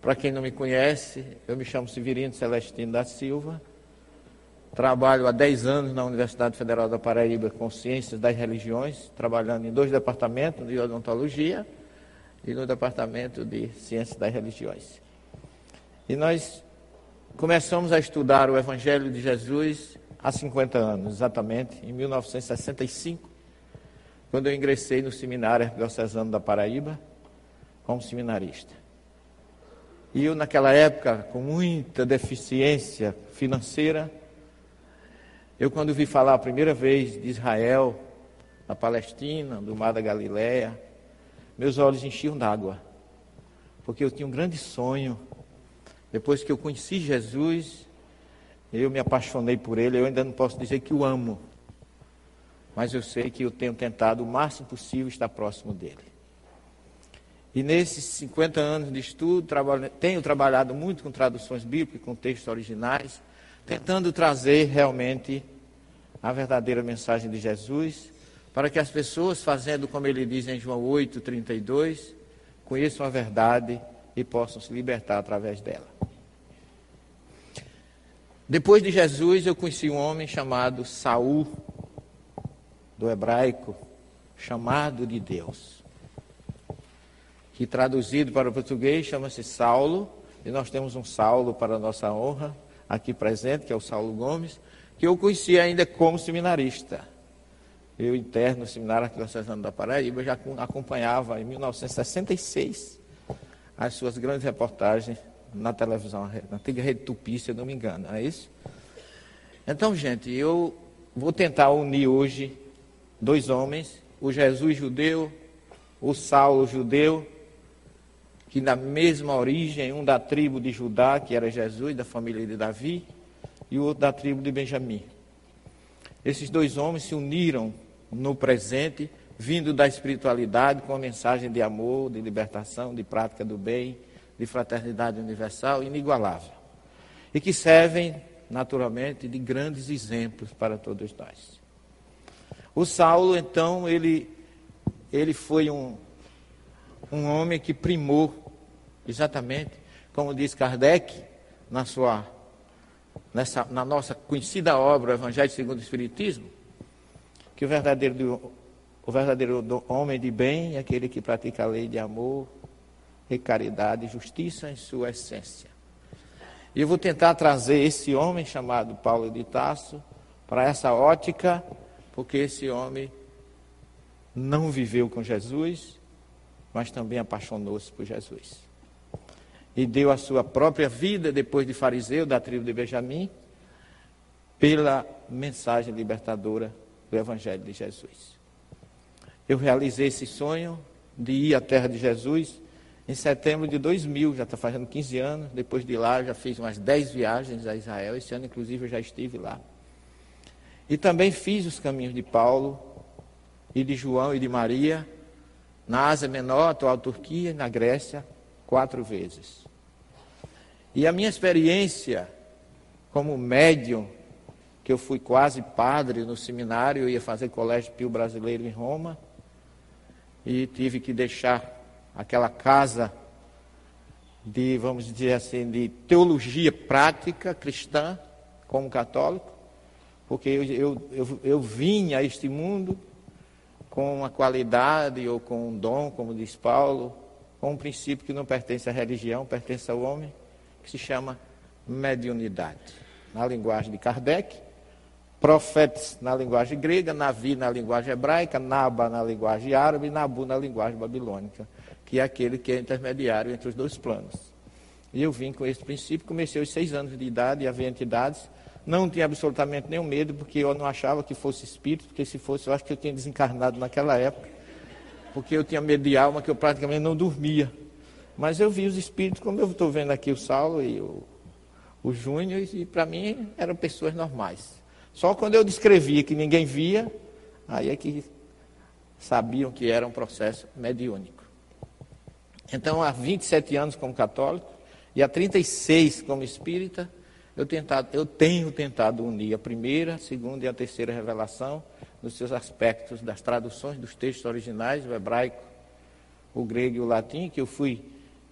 Para quem não me conhece, eu me chamo Severino Celestino da Silva. Trabalho há 10 anos na Universidade Federal da Paraíba com Ciências das Religiões, trabalhando em dois departamentos, de odontologia e no departamento de Ciências das Religiões. E nós começamos a estudar o Evangelho de Jesus há 50 anos, exatamente, em 1965, quando eu ingressei no Seminário Diocesano da Paraíba como seminarista. E eu, naquela época, com muita deficiência financeira, eu, quando vi falar a primeira vez de Israel, da Palestina, do Mar da Galileia, meus olhos enchiam d'água, porque eu tinha um grande sonho. Depois que eu conheci Jesus, eu me apaixonei por ele. Eu ainda não posso dizer que o amo, mas eu sei que eu tenho tentado o máximo possível estar próximo dele. E nesses 50 anos de estudo, trabalho, tenho trabalhado muito com traduções bíblicas, com textos originais, tentando trazer realmente a verdadeira mensagem de Jesus, para que as pessoas, fazendo como ele diz em João 8, 32, conheçam a verdade e possam se libertar através dela. Depois de Jesus, eu conheci um homem chamado Saul, do hebraico, chamado de Deus que traduzido para o português chama-se Saulo, e nós temos um Saulo para nossa honra, aqui presente, que é o Saulo Gomes, que eu conheci ainda como seminarista. Eu, interno no Seminário Arquidiocesano da Paraíba, já acompanhava em 1966 as suas grandes reportagens na televisão, na antiga Rede Tupi, se eu não me engano, não é isso? Então, gente, eu vou tentar unir hoje dois homens, o Jesus judeu, o Saulo judeu, que na mesma origem, um da tribo de Judá, que era Jesus, da família de Davi, e o outro da tribo de Benjamim. Esses dois homens se uniram no presente, vindo da espiritualidade com a mensagem de amor, de libertação, de prática do bem, de fraternidade universal inigualável. E que servem, naturalmente, de grandes exemplos para todos nós. O Saulo, então, ele, ele foi um, um homem que primou, exatamente, como diz Kardec, na sua, nessa, na nossa conhecida obra, Evangelho segundo o Espiritismo, que o verdadeiro, o verdadeiro homem de bem é aquele que pratica a lei de amor e caridade e justiça em sua essência. E eu vou tentar trazer esse homem chamado Paulo de Tasso para essa ótica, porque esse homem não viveu com Jesus, mas também apaixonou-se por Jesus. E deu a sua própria vida, depois de fariseu da tribo de Benjamim, pela mensagem libertadora do Evangelho de Jesus. Eu realizei esse sonho de ir à terra de Jesus em setembro de 2000, já está fazendo 15 anos. Depois de lá, já fiz umas 10 viagens a Israel. Esse ano, inclusive, eu já estive lá. E também fiz os caminhos de Paulo e de João e de Maria na Ásia Menor, atual Turquia, e na Grécia, quatro vezes. E a minha experiência como médium, que eu fui quase padre no seminário, ia fazer colégio pio brasileiro em Roma, e tive que deixar aquela casa de, vamos dizer assim, de teologia prática cristã, como católico, porque eu, eu, eu, eu vim a este mundo com uma qualidade ou com um dom, como diz Paulo, com um princípio que não pertence à religião, pertence ao homem, que se chama mediunidade. Na linguagem de Kardec, profetas na linguagem grega, Navi na linguagem hebraica, Naba na linguagem árabe e Nabu na linguagem babilônica, que é aquele que é intermediário entre os dois planos. E eu vim com esse princípio, comecei aos seis anos de idade a ver entidades não tinha absolutamente nenhum medo, porque eu não achava que fosse espírito, porque se fosse, eu acho que eu tinha desencarnado naquela época, porque eu tinha medo de alma que eu praticamente não dormia. Mas eu vi os espíritos, como eu estou vendo aqui o Saulo e o, o Júnior, e para mim eram pessoas normais. Só quando eu descrevia que ninguém via, aí é que sabiam que era um processo mediúnico. Então, há 27 anos como católico e há 36 como espírita, eu, tentado, eu tenho tentado unir a primeira, a segunda e a terceira revelação nos seus aspectos das traduções dos textos originais, o hebraico, o grego e o latim, que eu fui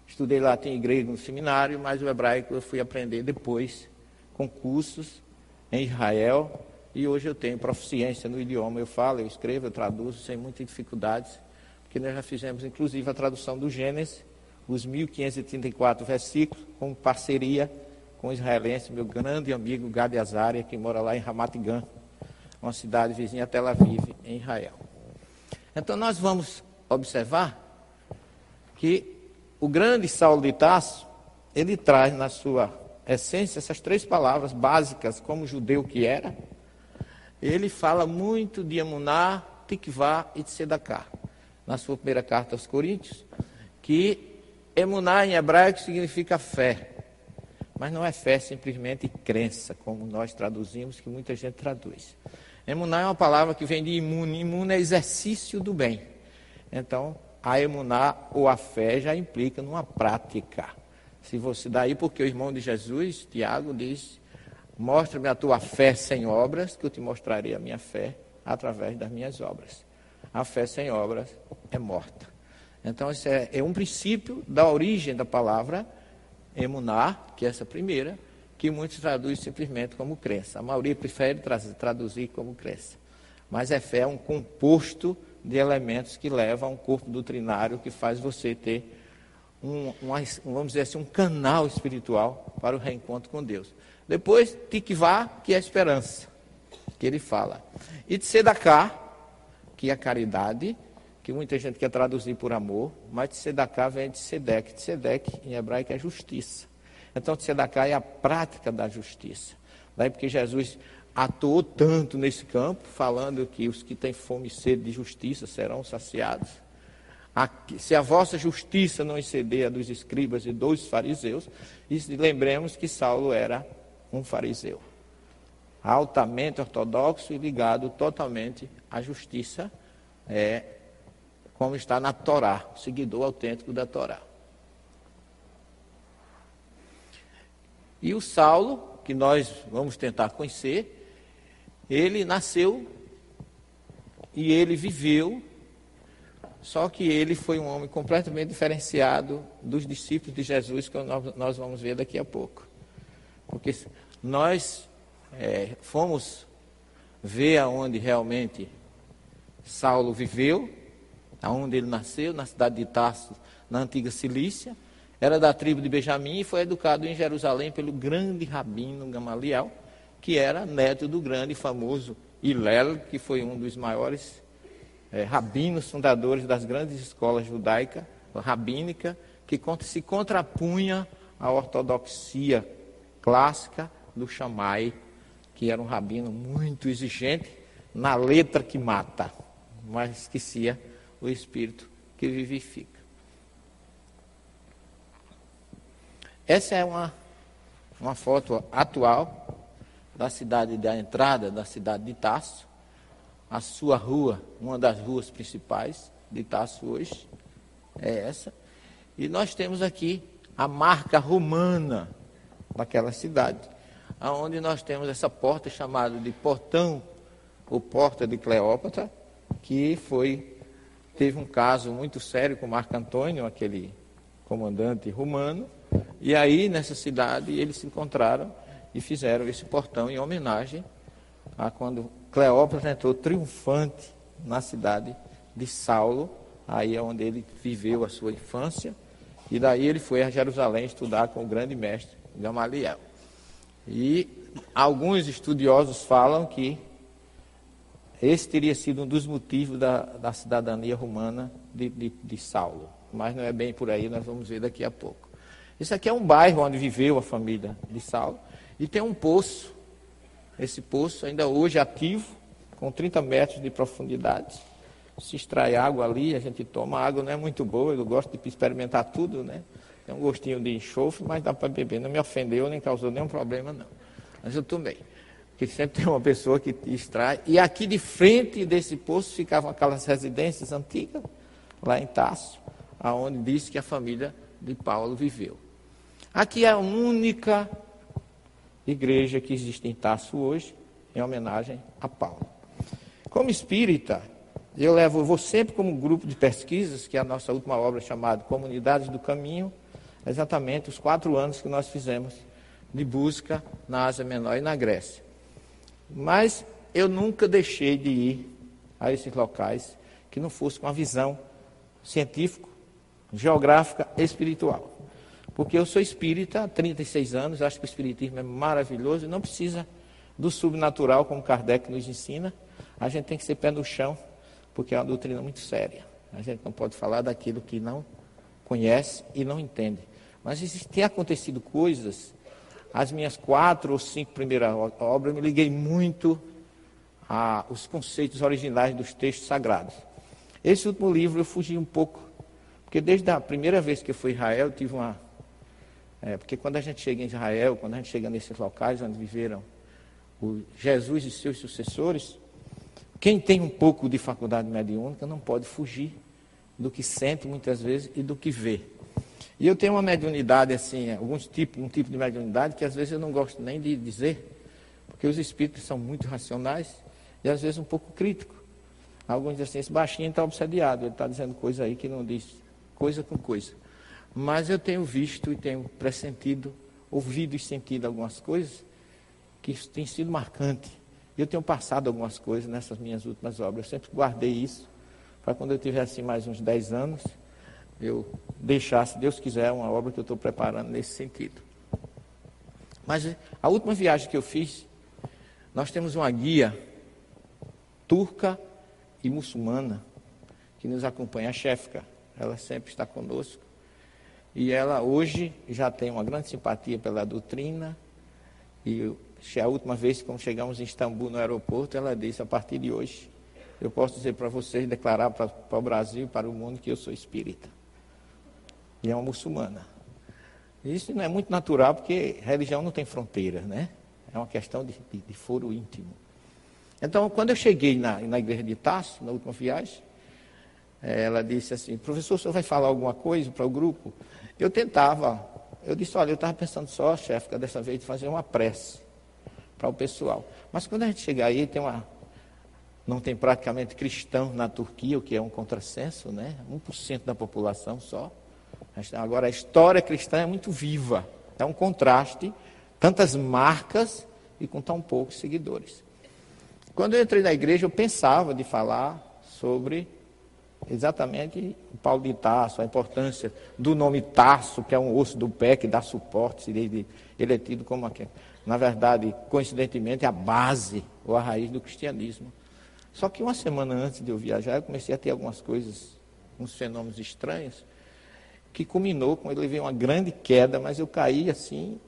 Estudei latim e grego no seminário, mas o hebraico eu fui aprender depois, com cursos em Israel, e hoje eu tenho proficiência no idioma. Eu falo, eu escrevo, eu traduzo sem muitas dificuldades, porque nós já fizemos inclusive a tradução do Gênesis, os 1534 versículos, com parceria com o israelense, meu grande amigo Gabi Azaria, que mora lá em Ramat Gan, uma cidade vizinha a Tel Aviv, em Israel. Então nós vamos observar que o grande Saulo de Tarso, ele traz na sua essência essas três palavras básicas, como judeu que era. Ele fala muito de Emuná, Tikvá e Sedacá, na sua primeira carta aos Coríntios, que Emuná em hebraico significa fé. Mas não é fé simplesmente crença, como nós traduzimos, que muita gente traduz. Emuná é uma palavra que vem de imune. Imune é exercício do bem. Então, a emuná ou a fé já implica numa prática. Se você daí, porque o irmão de Jesus, Tiago, diz: Mostra-me a tua fé sem obras, que eu te mostrarei a minha fé através das minhas obras. A fé sem obras é morta. Então, isso é, é um princípio da origem da palavra emunar, que é essa primeira, que muitos traduzem simplesmente como crença. A maioria prefere traduzir como crença. Mas é fé, é um composto de elementos que levam a um corpo doutrinário que faz você ter um, um, vamos dizer assim, um canal espiritual para o reencontro com Deus. Depois, tikvá, que é a esperança, que ele fala. E tzedaká, que é a caridade, que muita gente quer traduzir por amor, mas tzedaká vem de tzedek. Tzedek, em hebraico, é justiça. Então, tzedaká é a prática da justiça. Daí porque Jesus atuou tanto nesse campo, falando que os que têm fome e sede de justiça serão saciados. Se a vossa justiça não exceder a dos escribas e dos fariseus, e lembremos que Saulo era um fariseu, altamente ortodoxo e ligado totalmente à justiça é, como está na Torá, seguidor autêntico da Torá. E o Saulo, que nós vamos tentar conhecer, ele nasceu e ele viveu, só que ele foi um homem completamente diferenciado dos discípulos de Jesus, que nós vamos ver daqui a pouco. Porque nós é, fomos ver aonde realmente Saulo viveu, aonde ele nasceu, na cidade de Tarso, na antiga Cilícia. Era da tribo de Benjamim e foi educado em Jerusalém pelo grande rabino Gamaliel, que era neto do grande e famoso Hillel, que foi um dos maiores é, rabinos fundadores das grandes escolas judaicas, rabínica, que se contrapunha à ortodoxia clássica do Shammai, que era um rabino muito exigente na letra que mata, mas esquecia o espírito que vivifica. Essa é uma, uma foto atual da cidade da entrada da cidade de Tasso. A sua rua, uma das ruas principais de Tasso hoje, é essa. E nós temos aqui a marca romana daquela cidade, aonde nós temos essa porta chamada de Portão ou Porta de Cleópatra, que foi teve um caso muito sério com Marco Antônio, aquele comandante romano, e aí nessa cidade eles se encontraram e fizeram esse portão em homenagem a quando Cleópatra entrou triunfante na cidade de Saulo, aí é onde ele viveu a sua infância, e daí ele foi a Jerusalém estudar com o grande mestre Gamaliel. E alguns estudiosos falam que esse teria sido um dos motivos da, da cidadania romana de, de, de, Saulo. Mas não é bem por aí, nós vamos ver daqui a pouco. Isso aqui é um bairro onde viveu a família de Saulo. E tem um poço. Esse poço ainda hoje ativo, com 30 metros de profundidade. Se extrai água ali, a gente toma. A água não é muito boa, eu gosto de experimentar tudo, né? Tem um gostinho de enxofre, mas dá para beber. Não me ofendeu, nem causou nenhum problema, não. Mas eu tomei que sempre tem uma pessoa que extrai. E aqui de frente desse poço ficavam aquelas residências antigas, lá em Taço, aonde diz que a família de Paulo viveu. Aqui é a única igreja que existe em Taço hoje, em homenagem a Paulo. Como espírita, eu levo, vou sempre como grupo de pesquisas, que é a nossa última obra chamada Comunidades do Caminho, exatamente os quatro anos que nós fizemos de busca na Ásia Menor e na Grécia. Mas eu nunca deixei de ir a esses locais que não fosse com a visão científica, geográfica espiritual. Porque eu sou espírita há 36 anos, acho que o espiritismo é maravilhoso e não precisa do subnatural, como Kardec nos ensina. A gente tem que ser pé no chão, porque é uma doutrina muito séria. A gente não pode falar daquilo que não conhece e não entende. Mas tem acontecido coisas, as minhas quatro ou cinco primeiras obras, me liguei muito aos conceitos originais dos textos sagrados. Esse último livro eu fugi um pouco, porque desde a primeira vez que eu fui a Israel, eu tive uma. É, porque quando a gente chega em Israel, quando a gente chega nesses locais onde viveram o Jesus e seus sucessores, quem tem um pouco de faculdade mediúnica não pode fugir do que sente muitas vezes e do que vê. E eu tenho uma mediunidade assim, alguns tipos, um tipo de mediunidade que às vezes eu não gosto nem de dizer, porque os espíritos são muito racionais e às vezes um pouco críticos. Alguns dizem assim, esse baixinho está obsediado, ele está dizendo coisa aí que não diz coisa com coisa. Mas eu tenho visto e tenho pressentido, ouvido e sentido algumas coisas que têm sido marcantes. Eu tenho passado algumas coisas nessas minhas últimas obras. Eu sempre guardei isso para quando eu tivesse assim, mais uns 10 anos, eu deixar, se Deus quiser, uma obra que eu estou preparando nesse sentido. Mas eh, a última viagem que eu fiz, nós temos uma guia turca e muçulmana que nos acompanha, a Chefka. Ela sempre está conosco. E ela hoje já tem uma grande simpatia pela doutrina. E a última vez, quando chegamos em Istambul, no aeroporto, ela disse: a partir de hoje, eu posso dizer para vocês, declarar para, para o Brasil e para o mundo que eu sou espírita e é uma muçulmana. Isso não é muito natural, porque religião não tem fronteira, né? É uma questão de, de, de foro íntimo. Então, quando eu cheguei na, na igreja de Tasso, na última viagem, eh, ela disse assim, professor, o senhor vai falar alguma coisa para o grupo? Eu tentava, eu disse, olha, eu estava pensando só, chefe, dessa vez de fazer uma prece para o pessoal. Mas quando a gente chegar aí, tem uma, não tem praticamente cristão na Turquia, o que é um contrassenso, né? 1% da população só. Agora, a história cristã é muito viva. É um contraste, tantas marcas e com tão poucos seguidores. Quando eu entrei na igreja, eu pensava de falar sobre exatamente o Paulo de Tarso, a importância do nome Tarso, que é um osso do pé que dá suporte, ele, ele é tido como, na verdade, coincidentemente, a base ou a raiz do cristianismo. Só que uma semana antes de eu viajar, eu comecei a ter algumas coisas, uns fenômenos estranhos, que culminou com ele veio uma grande queda, mas eu caí assim,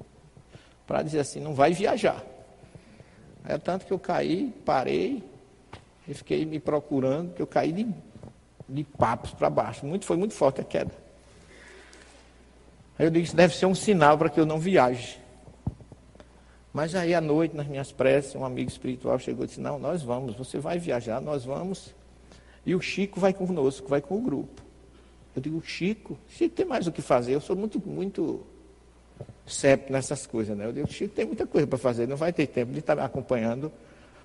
para dizer assim, não vai viajar. É tanto que eu caí, parei, e fiquei me procurando, que eu caí de, de papos para baixo. Muito, foi muito forte a queda. Aí eu disse, deve ser um sinal para que eu não viaje. Mas aí à noite, nas minhas preces, um amigo espiritual chegou e disse, não, nós vamos, você vai viajar, nós vamos. E o Chico vai conosco, vai com o grupo. Eu digo, Chico, Chico tem mais o que fazer. Eu sou muito, muito septo nessas coisas, né? Eu digo, Chico tem muita coisa para fazer, não vai ter tempo de estar me acompanhando,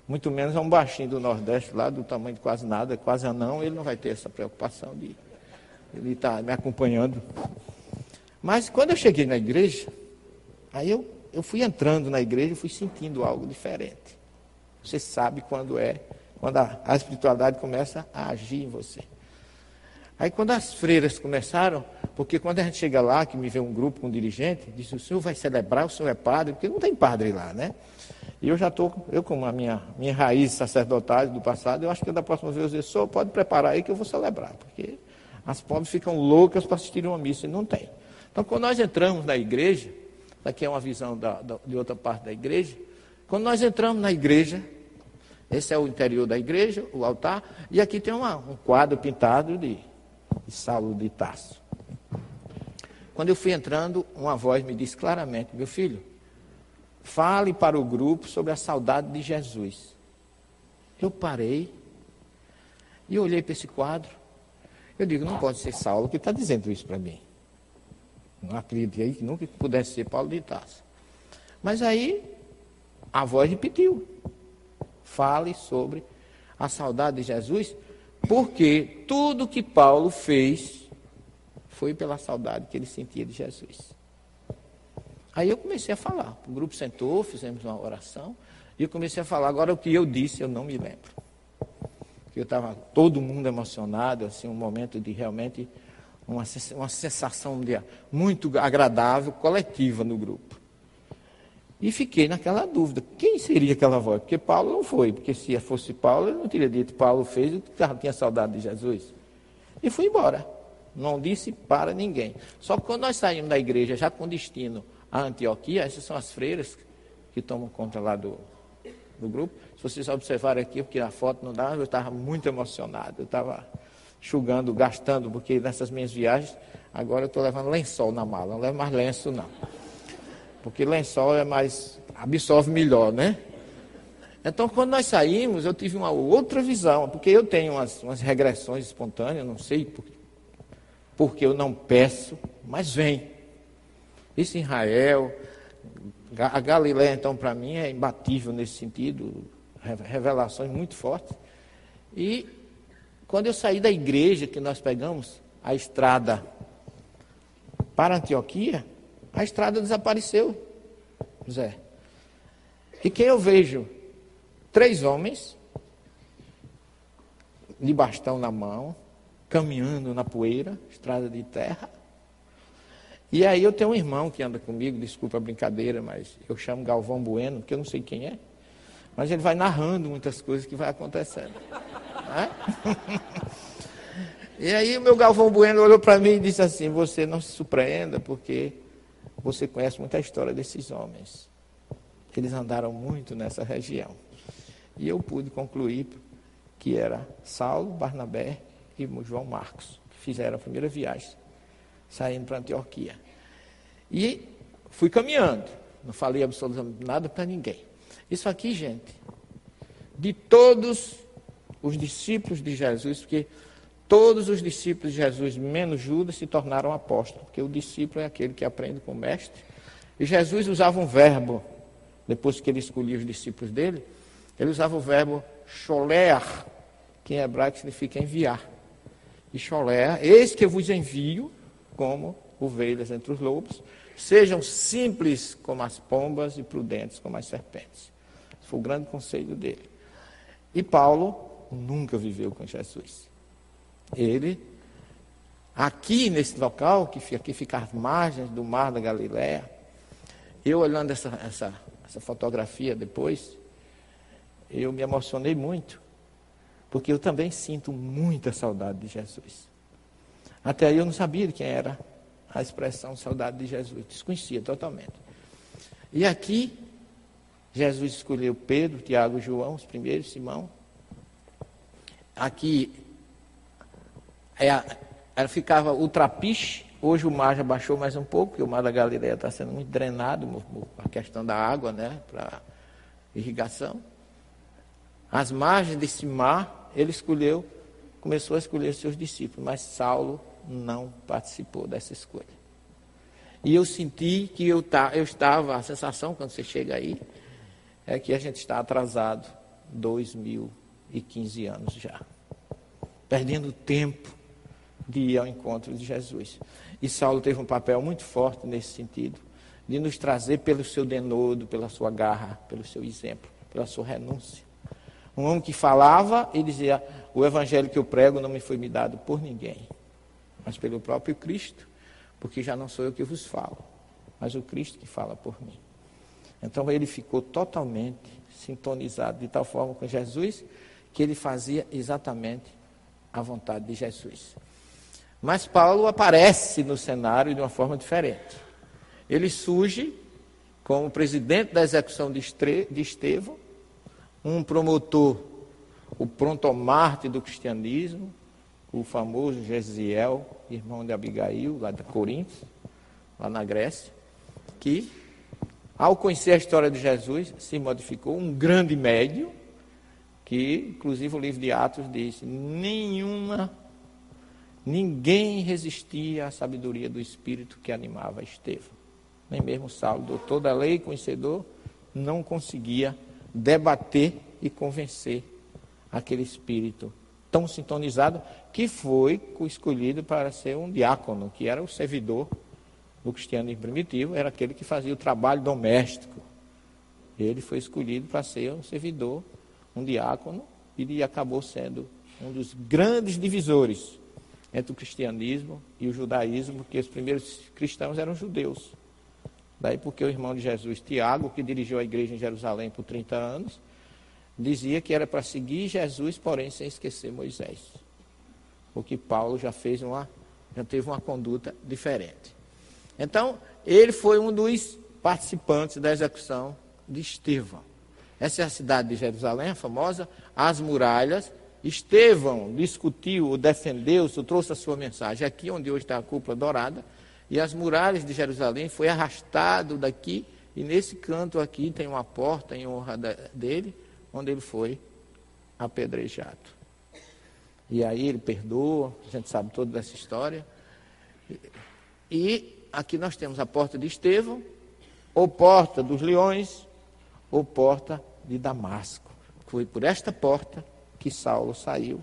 muito menos é um baixinho do Nordeste, lá do tamanho de quase nada, quase anão, ele não vai ter essa preocupação de ele estar me acompanhando. Mas quando eu cheguei na igreja, aí eu, eu fui entrando na igreja e fui sentindo algo diferente. Você sabe quando é, quando a, a espiritualidade começa a agir em você. Aí quando as freiras começaram, porque quando a gente chega lá, que me vê um grupo com um dirigente, diz, o senhor vai celebrar, o senhor é padre, porque não tem padre lá, né? E eu já estou, eu com a minha, minha raiz sacerdotal do passado, eu acho que da próxima vez eu dizer, senhor, pode preparar aí que eu vou celebrar, porque as pobres ficam loucas para assistir uma missa e não tem. Então quando nós entramos na igreja, daqui é uma visão da, da, de outra parte da igreja, quando nós entramos na igreja, esse é o interior da igreja, o altar, e aqui tem uma, um quadro pintado de de Saulo de Tarso. Quando eu fui entrando, uma voz me disse claramente: Meu filho, fale para o grupo sobre a saudade de Jesus. Eu parei e olhei para esse quadro. Eu digo: Não pode ser Saulo que está dizendo isso para mim. Não acreditei que nunca pudesse ser Paulo de Tarso. Mas aí a voz repetiu: Fale sobre a saudade de Jesus porque tudo que Paulo fez foi pela saudade que ele sentia de Jesus. Aí eu comecei a falar. O grupo sentou, fizemos uma oração, e eu comecei a falar. Agora, o que eu disse, eu não me lembro. Eu estava todo mundo emocionado, assim, um momento de realmente uma, uma sensação de, muito agradável, coletiva no grupo. E fiquei naquela dúvida: quem seria aquela voz? Porque Paulo não foi, porque se fosse Paulo, ele não teria dito. Paulo fez, eu tinha saudade de Jesus. E fui embora. Não disse para ninguém. Só que quando nós saímos da igreja, já com destino a Antioquia, essas são as freiras que tomam conta lá do, do grupo. Se vocês observarem aqui, porque a foto não dá, eu estava muito emocionado. Eu estava enxugando, gastando, porque nessas minhas viagens, agora eu estou levando lençol na mala. Não levo mais lenço, não. Porque lençol é mais. absorve melhor, né? Então, quando nós saímos, eu tive uma outra visão, porque eu tenho umas, umas regressões espontâneas, não sei por, porque eu não peço, mas vem. Isso em Israel, a Galiléia, então, para mim, é imbatível nesse sentido, revelações muito fortes. E quando eu saí da igreja, que nós pegamos a estrada para Antioquia, a estrada desapareceu, Zé. E quem eu vejo? Três homens, de bastão na mão, caminhando na poeira, estrada de terra. E aí eu tenho um irmão que anda comigo, desculpa a brincadeira, mas eu chamo Galvão Bueno, que eu não sei quem é. Mas ele vai narrando muitas coisas que vai acontecendo. Né? e aí o meu Galvão Bueno olhou para mim e disse assim, você não se surpreenda, porque você conhece muita história desses homens. Eles andaram muito nessa região. E eu pude concluir que era Saulo, Barnabé e João Marcos, que fizeram a primeira viagem saindo para Antioquia. E fui caminhando, não falei absolutamente nada para ninguém. Isso aqui, gente, de todos os discípulos de Jesus, porque todos os discípulos de Jesus, menos Judas, se tornaram apóstolos, porque o discípulo é aquele que aprende com o mestre. E Jesus usava um verbo, depois que ele escolhia os discípulos dele, ele usava o verbo choler, que em hebraico significa enviar. E choler, eis que eu vos envio como ovelhas entre os lobos, sejam simples como as pombas e prudentes como as serpentes. Esse foi o grande conselho dele. E Paulo nunca viveu com Jesus. Ele, aqui nesse local, que aqui fica às margens do mar da Galiléia, eu olhando essa, essa, essa fotografia depois, eu me emocionei muito, porque eu também sinto muita saudade de Jesus. Até aí eu não sabia de quem era a expressão saudade de Jesus, desconhecia totalmente. E aqui, Jesus escolheu Pedro, Tiago João, os primeiros, Simão. Aqui é, ficava o trapiche, hoje o mar já baixou mais um pouco, porque o mar da Galileia está sendo muito drenado, a questão da água, né, para irrigação. As margens desse mar, ele escolheu, começou a escolher seus discípulos, mas Saulo não participou dessa escolha. E eu senti que eu, tá, eu estava, a sensação quando você chega aí, é que a gente está atrasado 2015 anos já. Perdendo tempo de ir ao encontro de Jesus. E Saulo teve um papel muito forte nesse sentido, de nos trazer pelo seu denodo, pela sua garra, pelo seu exemplo, pela sua renúncia. Um homem que falava e dizia: O evangelho que eu prego não me foi me dado por ninguém, mas pelo próprio Cristo, porque já não sou eu que vos falo, mas o Cristo que fala por mim. Então ele ficou totalmente sintonizado de tal forma com Jesus que ele fazia exatamente a vontade de Jesus. Mas Paulo aparece no cenário de uma forma diferente. Ele surge como presidente da execução de Estevão, um promotor, o prontomarte do cristianismo, o famoso Gesiel, irmão de Abigail, lá de Corinto, lá na Grécia, que, ao conhecer a história de Jesus, se modificou um grande médio, que, inclusive, o livro de Atos diz: nenhuma, ninguém resistia à sabedoria do Espírito que animava Estevão. Nem mesmo Saulo, doutor da lei, conhecedor, não conseguia debater e convencer aquele espírito tão sintonizado, que foi escolhido para ser um diácono, que era o servidor do cristianismo primitivo, era aquele que fazia o trabalho doméstico. Ele foi escolhido para ser um servidor, um diácono, e acabou sendo um dos grandes divisores entre o cristianismo e o judaísmo, porque os primeiros cristãos eram judeus. Daí porque o irmão de Jesus, Tiago, que dirigiu a igreja em Jerusalém por 30 anos, dizia que era para seguir Jesus, porém sem esquecer Moisés. Porque Paulo já fez uma, já teve uma conduta diferente. Então, ele foi um dos participantes da execução de Estevão. Essa é a cidade de Jerusalém, a famosa, as muralhas. Estevão discutiu, defendeu-se, trouxe a sua mensagem aqui onde hoje está a cúpula dourada, e as muralhas de Jerusalém foi arrastado daqui, e nesse canto aqui tem uma porta em honra dele, onde ele foi apedrejado. E aí ele perdoa, a gente sabe toda dessa história. E aqui nós temos a porta de Estevão, ou porta dos leões, ou porta de Damasco. Foi por esta porta que Saulo saiu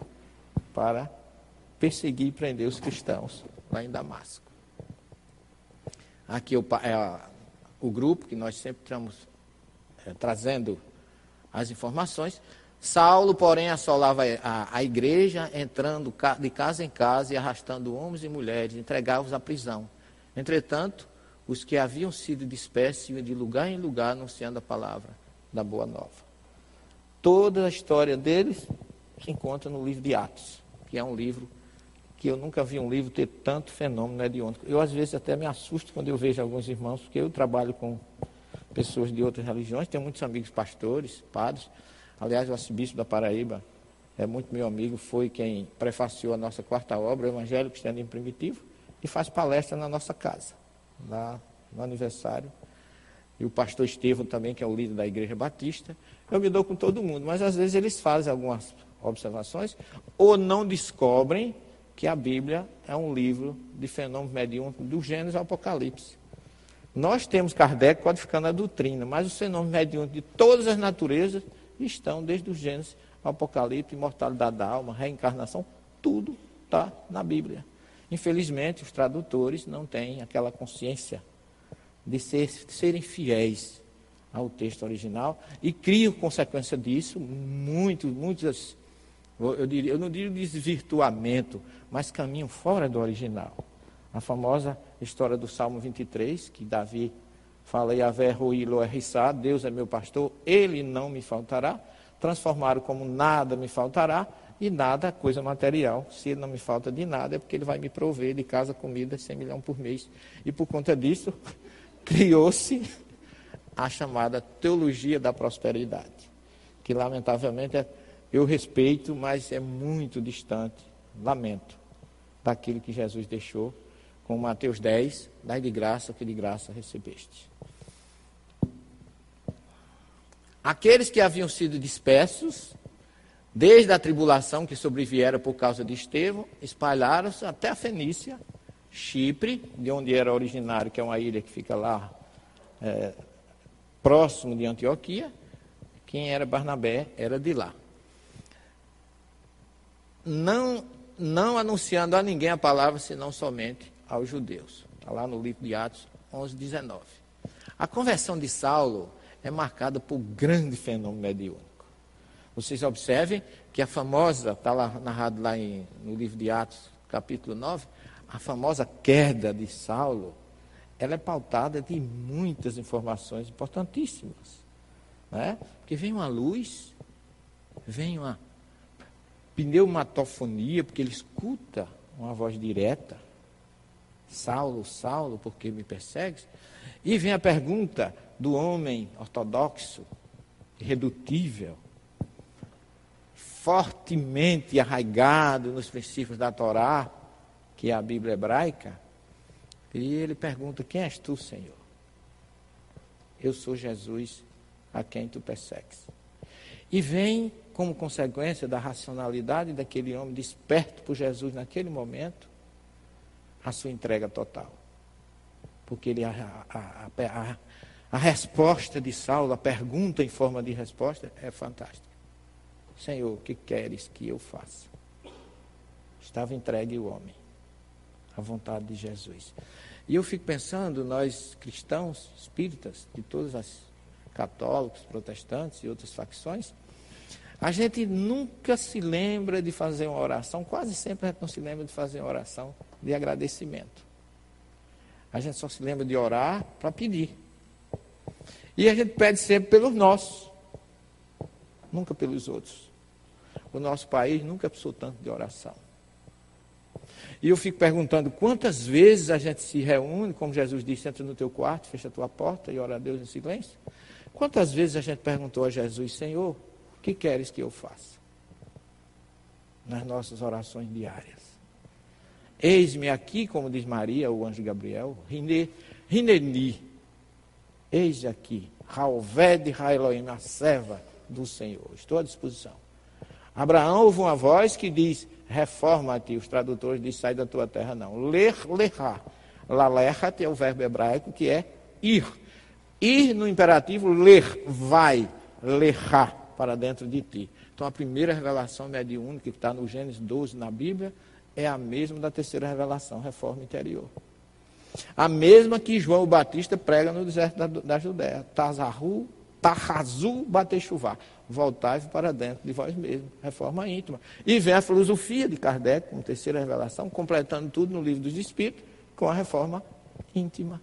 para perseguir e prender os cristãos lá em Damasco. Aqui é o grupo que nós sempre estamos é, trazendo as informações. Saulo, porém, assolava a, a, igreja, entrando de casa em casa e arrastando homens e mulheres, entregava-os à prisão. Entretanto, os que haviam sido dispersos iam de lugar em lugar anunciando a palavra da Boa Nova. Toda a história deles se encontra no livro de Atos, que é um livro que eu nunca vi um livro ter tanto fenômeno hediondico. Eu, às vezes, até me assusto quando eu vejo alguns irmãos, porque eu trabalho com pessoas de outras religiões, tenho muitos amigos pastores, padres. Aliás, o arcebispo da Paraíba é muito meu amigo, foi quem prefaciou a nossa quarta obra, Evangelho Cristianismo Primitivo, e faz palestra na nossa casa, lá no aniversário. E o pastor Estevão também, que é o líder da Igreja Batista. Eu me dou com todo mundo, mas às vezes eles fazem algumas observações ou não descobrem que a Bíblia é um livro de fenômenos mediúnicos do Gênesis ao Apocalipse. Nós temos Kardec codificando a doutrina, mas os fenômenos mediúnicos de todas as naturezas estão desde o Gênesis ao Apocalipse, imortalidade da alma, reencarnação, tudo está na Bíblia. Infelizmente, os tradutores não têm aquela consciência de, ser, de serem fiéis ao texto original e criam, consequência disso, muito, muitas, eu, diria, eu não diria desvirtuamento, mas caminham fora do original. A famosa história do Salmo 23, que Davi fala, Yahvé Ruilo Errissá, Deus é meu pastor, ele não me faltará. Transformaram como nada me faltará, e nada coisa material. Se ele não me falta de nada, é porque ele vai me prover de casa, comida, 100 milhões por mês. E por conta disso, criou-se a chamada teologia da prosperidade, que lamentavelmente é, eu respeito, mas é muito distante, lamento, daquilo que Jesus deixou com Mateus 10, dai de graça que de graça recebeste. Aqueles que haviam sido dispersos, desde a tribulação que sobreviera por causa de Estevão, espalharam-se até a Fenícia, Chipre, de onde era originário, que é uma ilha que fica lá é, próximo de Antioquia. Quem era Barnabé era de lá. Não, não anunciando a ninguém a palavra, senão somente aos judeus. Está lá no livro de Atos 11, 19. A conversão de Saulo é marcada por grande fenômeno mediúnico. Vocês observem que a famosa, está lá narrado lá em, no livro de Atos, capítulo 9, a famosa queda de Saulo, ela é pautada de muitas informações importantíssimas. Né? Porque vem uma luz, vem uma pneumatofonia, porque ele escuta uma voz direta. Saulo, Saulo, por que me persegues? E vem a pergunta do homem ortodoxo, irredutível, fortemente arraigado nos princípios da Torá, que é a Bíblia hebraica, e ele pergunta: Quem és tu, Senhor? Eu sou Jesus a quem tu persegues. E vem, como consequência da racionalidade daquele homem desperto por Jesus naquele momento, a sua entrega total. Porque ele, a, a, a, a resposta de Saulo, a pergunta em forma de resposta, é fantástica. Senhor, o que queres que eu faça? Estava entregue o homem à vontade de Jesus. E eu fico pensando, nós cristãos, espíritas, de todas as católicos, protestantes e outras facções, a gente nunca se lembra de fazer uma oração, quase sempre a gente não se lembra de fazer uma oração de agradecimento. A gente só se lembra de orar para pedir. E a gente pede sempre pelos nossos, nunca pelos outros. O nosso país nunca precisou tanto de oração. E eu fico perguntando quantas vezes a gente se reúne, como Jesus disse, entra no teu quarto, fecha a tua porta e ora a Deus em silêncio. Quantas vezes a gente perguntou a Jesus, Senhor, que queres que eu faça? Nas nossas orações diárias. Eis-me aqui, como diz Maria, o anjo Gabriel, Rineni, eis aqui, Raoved Railoim, a serva do Senhor, estou à disposição. Abraão ouve uma voz que diz, reforma-te, os tradutores dizem, sai da tua terra, não. Ler, lerá. Lalechat é o verbo hebraico que é ir. Ir no imperativo, ler, vai, lerá para dentro de ti. Então a primeira revelação mediúnica que está no Gênesis 12 na Bíblia é a mesma da terceira revelação, reforma interior. A mesma que João Batista prega no deserto da, da Judéia. Tazahu, Tahazu, Batechuvá. Voltai para dentro de vós mesmos. Reforma íntima. E vem a filosofia de Kardec, como terceira revelação, completando tudo no livro dos Espíritos, com a reforma íntima.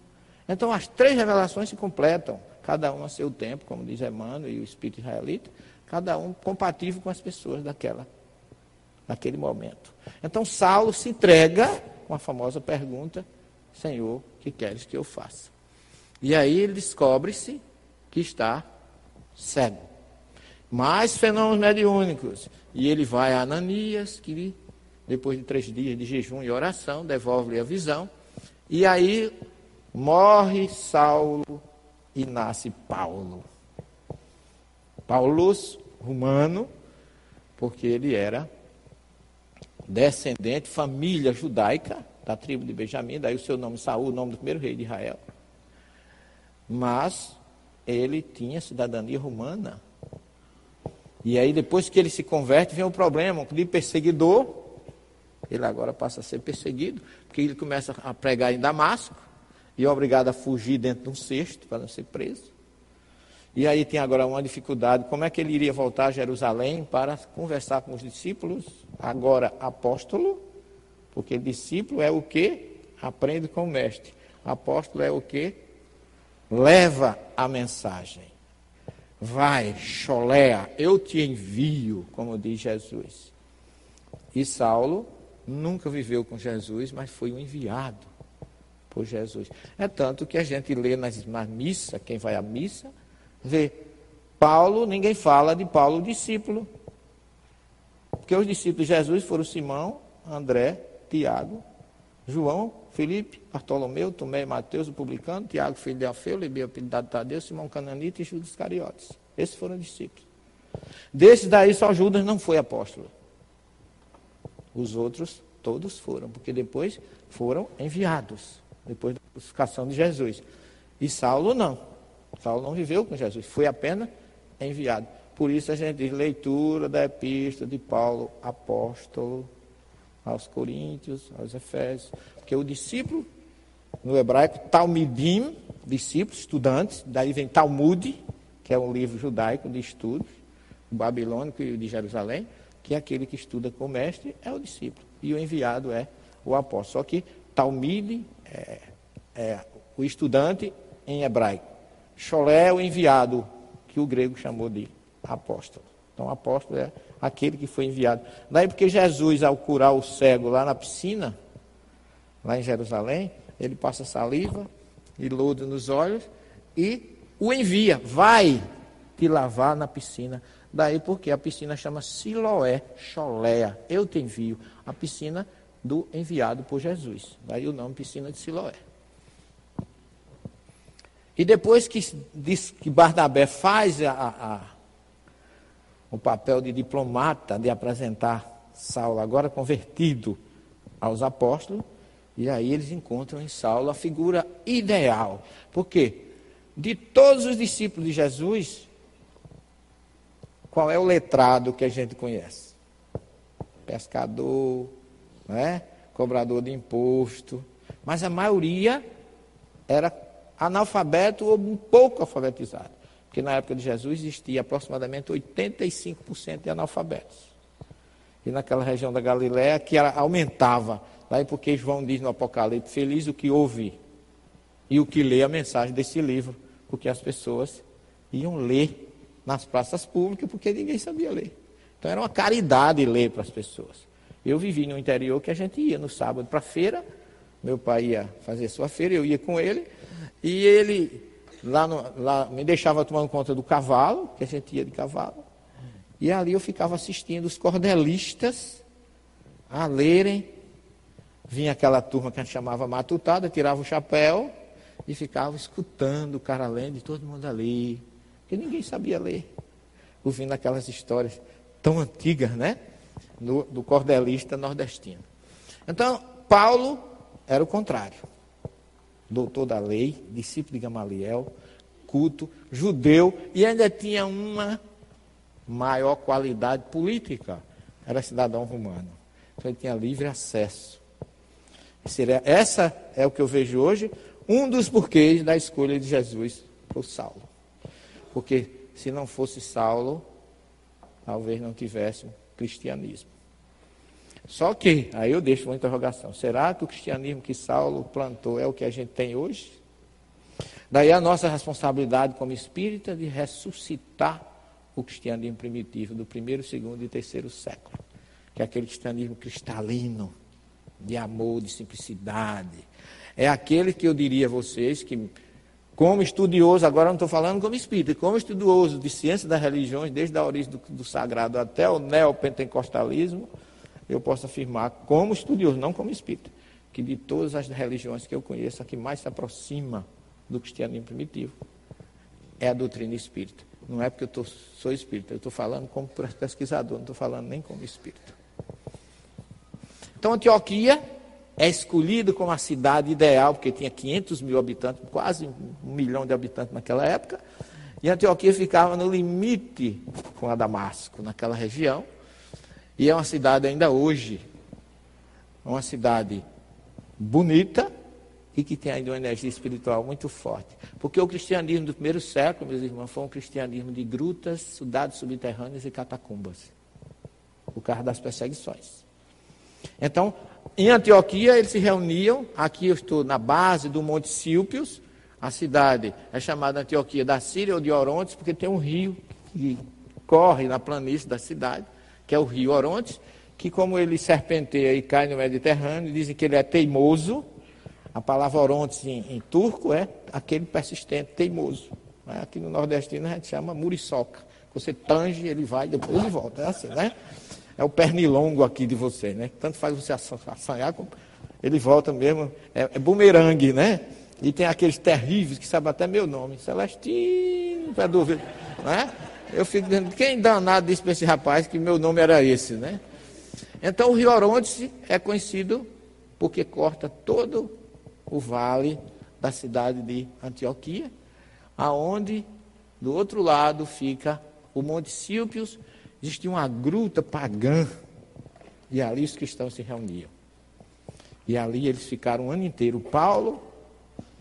Então as três revelações se completam cada um a seu tempo, como diz Emmanuel e o Espírito Israelita, cada um compatível com as pessoas daquela, daquele momento. Então Saulo se entrega com a famosa pergunta, Senhor, que queres que eu faça? E aí ele descobre-se que está cego. Mais fenômenos mediúnicos. E ele vai a Ananias, que depois de três dias de jejum e oração, devolve-lhe a visão. E aí morre Saulo e nasce Paulo. Paulus, romano, porque ele era descendente, família judaica da tribo de Benjamim, daí o seu nome Saul, o nome do primeiro rei de Israel. Mas ele tinha cidadania romana. E aí, depois que ele se converte, vem o problema de perseguidor. Ele agora passa a ser perseguido, porque ele começa a pregar em Damasco e é obrigado a fugir dentro de um cesto para não ser preso. E aí tem agora uma dificuldade: como é que ele iria voltar a Jerusalém para conversar com os discípulos? Agora, apóstolo, porque discípulo é o que? Aprende com o mestre. Apóstolo é o que? Leva a mensagem. Vai, choléa, eu te envio, como diz Jesus. E Saulo nunca viveu com Jesus, mas foi um enviado por Jesus. É tanto que a gente lê nas, na missa, quem vai à missa, vê Paulo, ninguém fala de Paulo discípulo. Porque os discípulos de Jesus foram Simão, André, Tiago, João, Felipe, Bartolomeu, Tomé, Mateus, o publicano, Tiago, filho de Alfeu, filho de Tadeu, Simão Cananita e Judas Iscariotes. Esses foram discípulos. Desses daí só Judas não foi apóstolo. Os outros todos foram, porque depois foram enviados depois da crucificação de Jesus. E Saulo não. Saulo não viveu com Jesus, foi apenas enviado. Por isso a gente diz leitura da epístola de Paulo, apóstolo, aos Coríntios, aos Efésios. Porque o discípulo, no hebraico, Talmidim, discípulos, estudantes, daí vem Talmud, que é um livro judaico de estudos, o babilônico e o de Jerusalém, que é aquele que estuda com o mestre, é o discípulo. E o enviado é o apóstolo. Só que Talmide é, é, o estudante em hebraico. Cholé é o enviado, que o grego chamou de apóstolo. Então, apóstolo é aquele que foi enviado. Daí, porque Jesus, ao curar o cego lá na piscina, lá em Jerusalém, ele passa saliva e lodo nos olhos e o envia, vai te lavar na piscina. Daí porque a piscina chama Siloé, Choléa, eu te envio. A piscina do enviado por Jesus. Daí o nome Piscina de Siloé. E depois que diz que Barnabé faz a, a, o papel de diplomata, de apresentar Saulo, agora convertido aos apóstolos, e aí eles encontram em Saulo a figura ideal. Por quê? De todos os discípulos de Jesus, qual é o letrado que a gente conhece? Pescador, né? cobrador de imposto, mas a maioria era analfabeto ou um pouco alfabetizado. Porque na época de Jesus existia aproximadamente 85% de analfabetos. E naquela região da Galiléia que aumentava. Daí porque João diz no Apocalipse, feliz o que ouve e o que lê a mensagem desse livro. Porque as pessoas iam ler nas praças públicas porque ninguém sabia ler. Então era uma caridade ler para as pessoas. Eu vivi no interior que a gente ia no sábado para a feira, meu pai ia fazer sua feira, eu ia com ele, e ele lá, no, lá me deixava tomando conta do cavalo, que a gente ia de cavalo, e ali eu ficava assistindo os cordelistas a lerem. Vinha aquela turma que a gente chamava matutada, tirava o chapéu e ficava escutando o cara lendo e todo mundo ali, porque ninguém sabia ler, ouvindo aquelas histórias tão antigas, né? do, do cordelista nordestino. Então, Paulo era o contrário. Doutor da lei, discípulo de Gamaliel, culto, judeu, e ainda tinha uma maior qualidade política. Era cidadão romano. Então ele tinha livre acesso. Essa é o que eu vejo hoje, um dos porquês da escolha de Jesus por Saulo. Porque se não fosse Saulo, talvez não tivesse cristianismo. Só que, aí eu deixo uma interrogação: será que o cristianismo que Saulo plantou é o que a gente tem hoje? Daí a nossa responsabilidade como espírita de ressuscitar o cristianismo primitivo do primeiro, segundo e terceiro século, que é aquele cristianismo cristalino, de amor, de simplicidade. É aquele que eu diria a vocês que, como estudioso, agora não estou falando como espírita, como estudioso de ciência das religiões, desde a origem do, do sagrado até o neopentecostalismo, eu posso afirmar, como estudioso, não como espírita, que de todas as religiões que eu conheço, a que mais se aproxima do cristianismo primitivo é a doutrina espírita. Não é porque eu tô, sou espírita, eu estou falando como pesquisador, não estou falando nem como espírita. Então, Antioquia é escolhida como a cidade ideal, porque tinha 500 mil habitantes, quase um milhão de habitantes naquela época, e Antioquia ficava no limite com a Damasco, naquela região. E é uma cidade ainda hoje, uma cidade bonita e que tem ainda uma energia espiritual muito forte. Porque o cristianismo do primeiro século, meus irmãos, foi um cristianismo de grutas, cidades subterrâneas e catacumbas. Por causa das perseguições. Então, em Antioquia, eles se reuniam. Aqui eu estou na base do Monte Sílpios. A cidade é chamada Antioquia da Síria ou de Orontes, porque tem um rio que corre na planície da cidade que é o rio Orontes, que como ele serpenteia e cai no Mediterrâneo, dizem que ele é teimoso. A palavra Orontes em, em turco é aquele persistente, teimoso. Né? Aqui no nordestino a gente chama muriçoca. Você tange, ele vai, depois ele volta. É assim, né? É o pernilongo aqui de você, né? Tanto faz você assanhar, ele volta mesmo. É, é bumerangue, né? E tem aqueles terríveis que sabem até meu nome. Celestino, para dúvida, né? Eu fico dizendo, quem danado disse para esse rapaz que meu nome era esse, né? Então o rio Orontes é conhecido porque corta todo o vale da cidade de Antioquia, aonde do outro lado fica o Monte Sílpios, existia uma gruta pagã, e ali os cristãos se reuniam. E ali eles ficaram o ano inteiro, Paulo,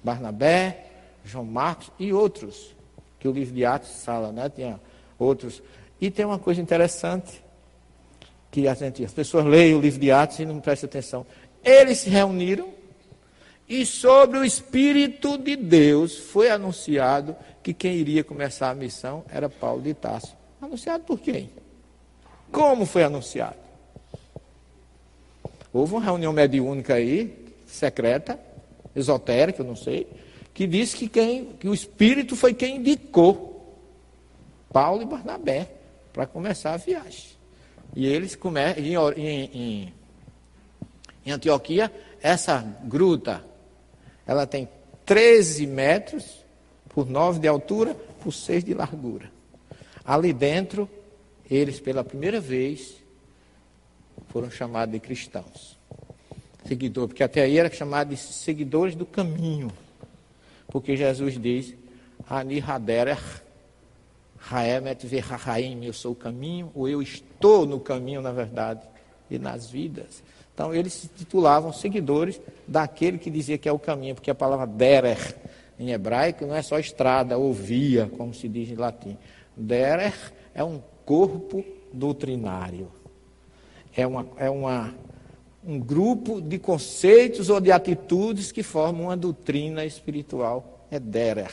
Barnabé, João Marcos e outros, que o livro de Atos fala, né? Tinha outros. E tem uma coisa interessante, que gente, as pessoas leem o livro de Atos e não prestam atenção. Eles se reuniram e sobre o Espírito de Deus foi anunciado que quem iria começar a missão era Paulo de Tarso. Anunciado por quem? Como foi anunciado? Houve uma reunião mediúnica aí, secreta, esotérica, eu não sei, que disse que, quem, que o Espírito foi quem indicou Paulo e Barnabé para começar a viagem. E eles começam em, em, em Antioquia, essa gruta, ela tem 13 metros por 9 de altura, por 6 de largura. Ali dentro, eles pela primeira vez foram chamados de cristãos. Seguidor, porque até aí era chamado de seguidores do caminho. Porque Jesus diz, Ani Haderer Haemet Verraim, eu sou o caminho, ou eu estou no caminho, na verdade, e nas vidas. Então eles se titulavam seguidores daquele que dizia que é o caminho, porque a palavra derer em hebraico não é só estrada ou via, como se diz em latim. Derer é um corpo doutrinário. É, uma, é uma, um grupo de conceitos ou de atitudes que formam uma doutrina espiritual. É derer.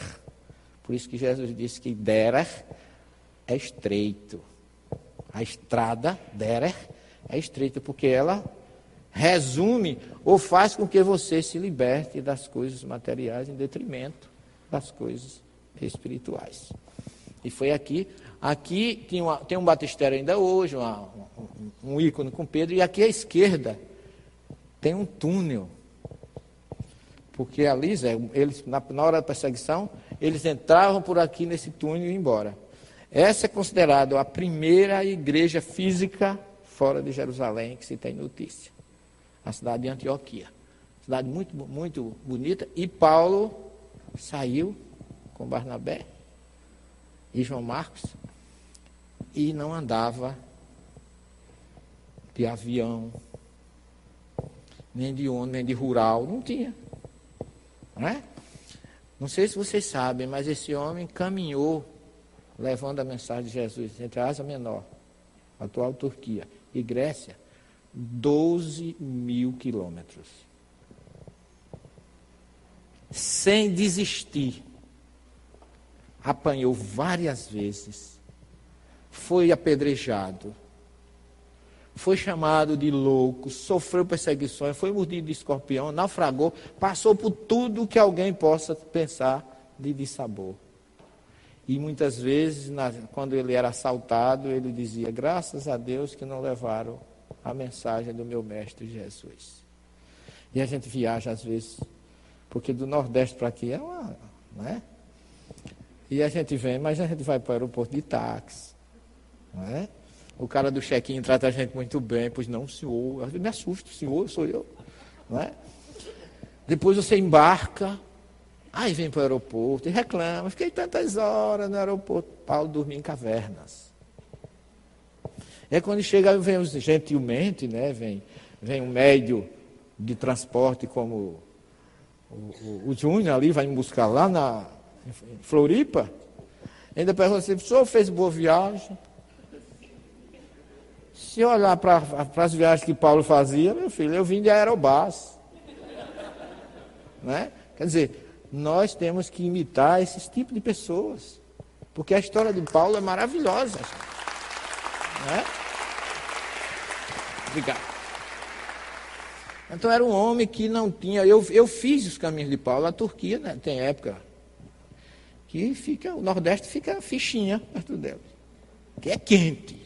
Por isso que Jesus disse que derer é estreito. A estrada, derer, é estreita, porque ela resume ou faz com que você se liberte das coisas materiais em detrimento das coisas espirituais. E foi aqui, aqui tem, uma, tem um batistério ainda hoje, uma, um, um ícone com Pedro, e aqui à esquerda tem um túnel. Porque ali, Zé, eles, na, na hora da perseguição, eles entravam por aqui nesse túnel e iam embora. Essa é considerada a primeira igreja física fora de Jerusalém que se tem notícia. A cidade de Antioquia. Cidade muito, muito bonita. E Paulo saiu com Barnabé e João Marcos e não andava de avião, nem de ônibus, nem de rural, não tinha. Não é? Não sei se vocês sabem, mas esse homem caminhou levando a mensagem de Jesus entre a Ásia Menor, atual Turquia, e Grécia, 12 mil quilômetros. Sem desistir. Apanhou várias vezes. Foi apedrejado. Foi chamado de louco, sofreu perseguições, foi mordido de escorpião, naufragou, passou por tudo que alguém possa pensar de dissabor. E muitas vezes, quando ele era assaltado, ele dizia: Graças a Deus que não levaram a mensagem do meu mestre Jesus. E a gente viaja às vezes, porque do Nordeste para aqui é uma. Né? E a gente vem, mas a gente vai para o aeroporto de táxi. Né? O cara do check-in trata a gente muito bem, pois não, senhor. Eu me assusto, senhor, sou eu. Né? Depois você embarca, Aí vem para o aeroporto e reclama, fiquei tantas horas no aeroporto. Paulo dormia em cavernas. É quando chega, vem gentilmente, né, vem, vem um médio de transporte como o, o, o Júnior ali, vai me buscar lá na Floripa. Ainda pergunta assim, o senhor fez boa viagem? Se olhar para as viagens que Paulo fazia, meu filho, eu vim de aerobás. Né? Quer dizer, nós temos que imitar esses tipos de pessoas. Porque a história de Paulo é maravilhosa. Né? Obrigado. Então era um homem que não tinha. Eu, eu fiz os caminhos de Paulo. A Turquia né, tem época que fica, o Nordeste fica fichinha perto dela. Que é quente.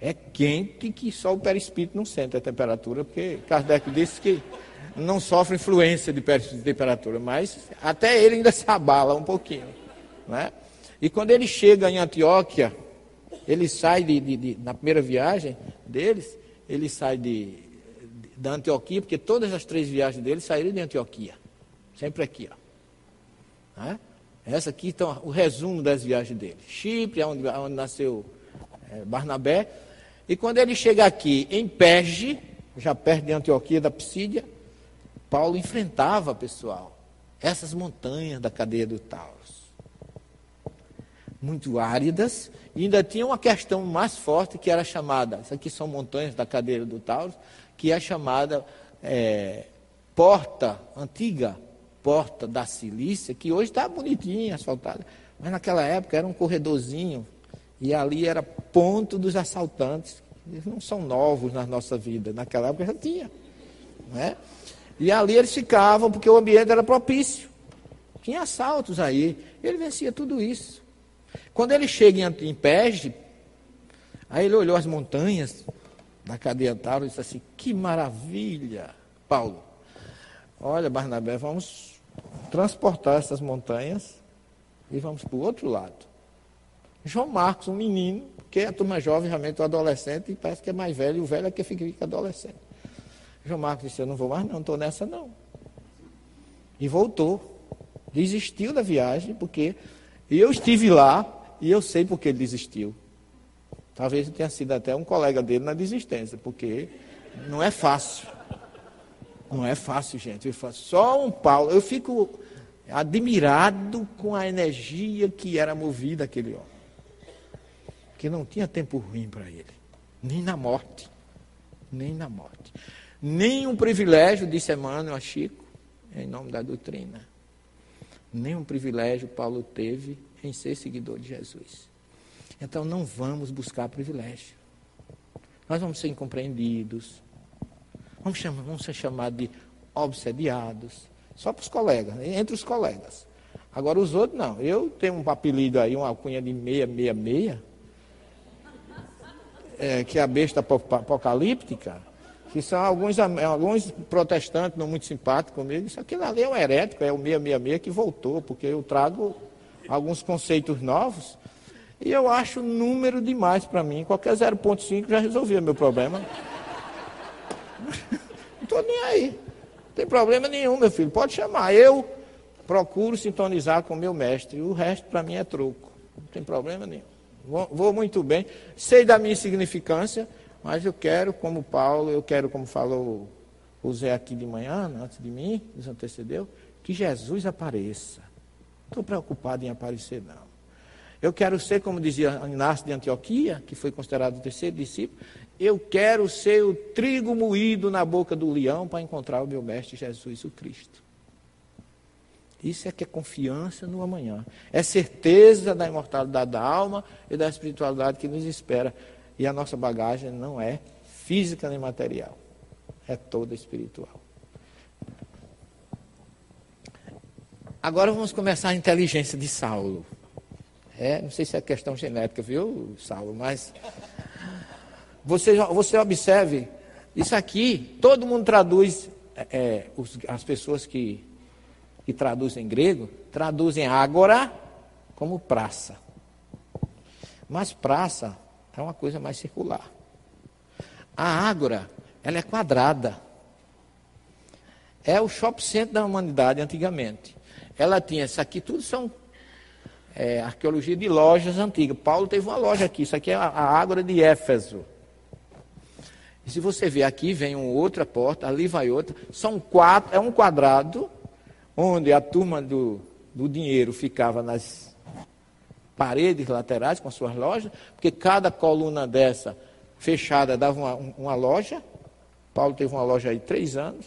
É quente que só o perispírito não sente a temperatura, porque Kardec disse que não sofre influência de temperatura, mas até ele ainda se abala um pouquinho. Né? E quando ele chega em Antioquia, ele sai de, de, de, na primeira viagem deles, ele sai de, da Antioquia, porque todas as três viagens dele saíram de Antioquia. Sempre aqui. Ó. Né? Essa aqui então o resumo das viagens dele. Chipre, onde, onde nasceu é, Barnabé. E quando ele chega aqui em Perge, já perto de Antioquia da Psídia, Paulo enfrentava, pessoal, essas montanhas da cadeia do Taurus. Muito áridas, e ainda tinha uma questão mais forte que era chamada, isso aqui são montanhas da cadeia do Taurus, que é chamada é, porta, antiga porta da Cilícia, que hoje está bonitinha, asfaltada, mas naquela época era um corredorzinho, e ali era ponto dos assaltantes, eles não são novos na nossa vida, naquela época já tinha. Né? E ali eles ficavam, porque o ambiente era propício. Tinha assaltos aí. Ele vencia tudo isso. Quando ele chega em, Pege, aí ele olhou as montanhas da cadeia Tauro e disse assim: Que maravilha, Paulo. Olha, Barnabé, vamos transportar essas montanhas e vamos para o outro lado. João Marcos, um menino, porque a turma jovem realmente o adolescente e parece que é mais velho, e o velho é que fica adolescente. João Marcos disse: Eu não vou mais, não, estou nessa não. E voltou. Desistiu da viagem, porque eu estive lá e eu sei porque ele desistiu. Talvez tenha sido até um colega dele na desistência, porque Não é fácil. Não é fácil, gente. Só um Paulo. Eu fico admirado com a energia que era movida aquele homem. Que não tinha tempo ruim para ele. Nem na morte. Nem na morte. Nem um privilégio, disse Emmanuel a Chico, em nome da doutrina. Nem um privilégio Paulo teve em ser seguidor de Jesus. Então não vamos buscar privilégio. Nós vamos ser incompreendidos. Vamos, chamar, vamos ser chamados de obsediados. Só para os colegas, né? entre os colegas. Agora os outros não. Eu tenho um apelido aí, uma alcunha de meia, meia, meia. É, que é a besta apocalíptica. Que são alguns, alguns protestantes não muito simpáticos comigo. Isso aquilo ali é um herético, é o 666 que voltou, porque eu trago alguns conceitos novos e eu acho número demais para mim. Qualquer 0,5 já resolvia meu problema. Não estou nem aí. Não tem problema nenhum, meu filho. Pode chamar. Eu procuro sintonizar com o meu mestre. O resto para mim é troco. Não tem problema nenhum. Vou, muito bem. Sei da minha significância, mas eu quero, como Paulo, eu quero, como falou o Zé aqui de manhã, antes de mim, nos antecedeu, que Jesus apareça. Não estou preocupado em aparecer, não. Eu quero ser, como dizia Inácio de Antioquia, que foi considerado o terceiro discípulo, eu quero ser o trigo moído na boca do leão para encontrar o meu mestre Jesus o Cristo. Isso é que é confiança no amanhã. É certeza da imortalidade da alma e da espiritualidade que nos espera. E a nossa bagagem não é física nem material, é toda espiritual. Agora vamos começar a inteligência de Saulo. É, não sei se é questão genética, viu, Saulo, mas você, você observe, isso aqui, todo mundo traduz, é, é, os, as pessoas que, que traduzem grego, traduzem ágora como praça. Mas praça é uma coisa mais circular. A ágora, ela é quadrada. É o shopping center da humanidade antigamente. Ela tinha, isso aqui tudo são é, arqueologia de lojas antigas. Paulo teve uma loja aqui, isso aqui é a, a Ágora de Éfeso. E se você ver aqui, vem uma outra porta, ali vai outra. São quatro, é um quadrado, onde a turma do, do dinheiro ficava nas paredes laterais com as suas lojas, porque cada coluna dessa fechada dava uma, uma loja. Paulo teve uma loja aí três anos.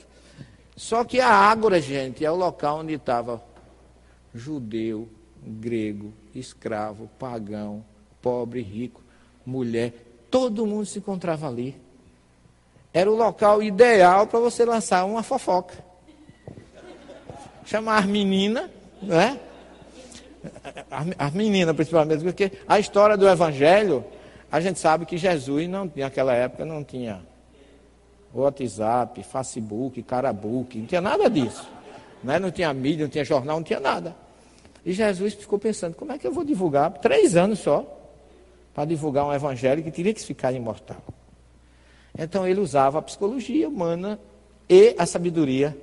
Só que a Ágora, gente, é o local onde estava judeu, grego, escravo, pagão, pobre, rico, mulher, todo mundo se encontrava ali. Era o local ideal para você lançar uma fofoca. Chamar as meninas, né? As meninas, principalmente, porque a história do Evangelho, a gente sabe que Jesus, não, naquela época, não tinha WhatsApp, Facebook, Carabook, não tinha nada disso. Né? Não tinha mídia, não tinha jornal, não tinha nada. E Jesus ficou pensando: como é que eu vou divulgar? Três anos só, para divulgar um evangelho que teria que ficar imortal. Então ele usava a psicologia humana e a sabedoria.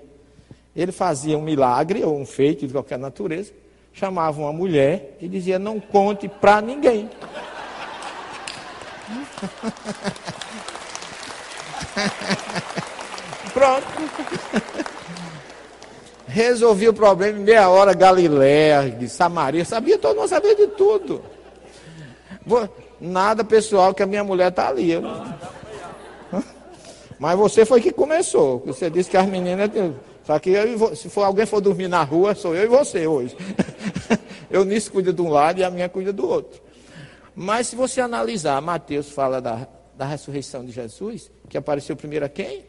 Ele fazia um milagre ou um feito de qualquer natureza, chamava uma mulher e dizia: não conte para ninguém. Pronto. Resolvi o problema em meia hora, Galiléia, Samaria, sabia todo mundo, sabia de tudo. Nada pessoal que a minha mulher está ali. Mas você foi que começou. Você disse que as meninas. Só que eu, se for, alguém for dormir na rua, sou eu e você hoje. eu nisso cuido de um lado e a minha cuida do outro. Mas se você analisar, Mateus fala da, da ressurreição de Jesus, que apareceu primeiro a quem?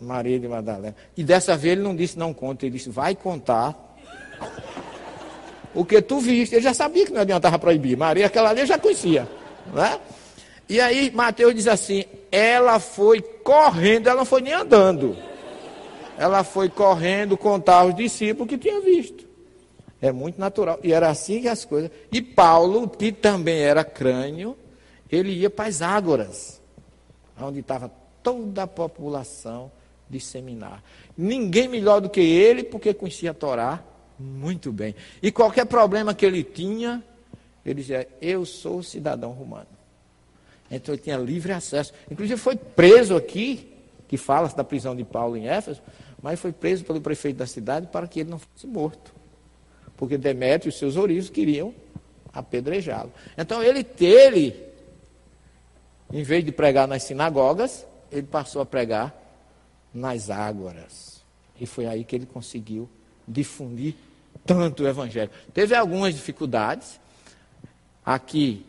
Maria de Madalena. E dessa vez ele não disse não conta, ele disse vai contar. O que tu viste, ele já sabia que não adiantava proibir. Maria, aquela ali, já conhecia. Né? E aí Mateus diz assim: ela foi correndo, ela não foi nem andando. Ela foi correndo contar aos discípulos que tinha visto. É muito natural. E era assim que as coisas. E Paulo, que também era crânio, ele ia para as ágoras, onde estava toda a população disseminar. Ninguém melhor do que ele, porque conhecia a Torá muito bem. E qualquer problema que ele tinha, ele dizia: Eu sou cidadão romano. Então ele tinha livre acesso. Inclusive foi preso aqui, que fala da prisão de Paulo em Éfeso, mas foi preso pelo prefeito da cidade para que ele não fosse morto. Porque Demétrio e seus ourives queriam apedrejá-lo. Então ele, ele, em vez de pregar nas sinagogas, ele passou a pregar nas ágoras. E foi aí que ele conseguiu difundir tanto o evangelho. Teve algumas dificuldades. Aqui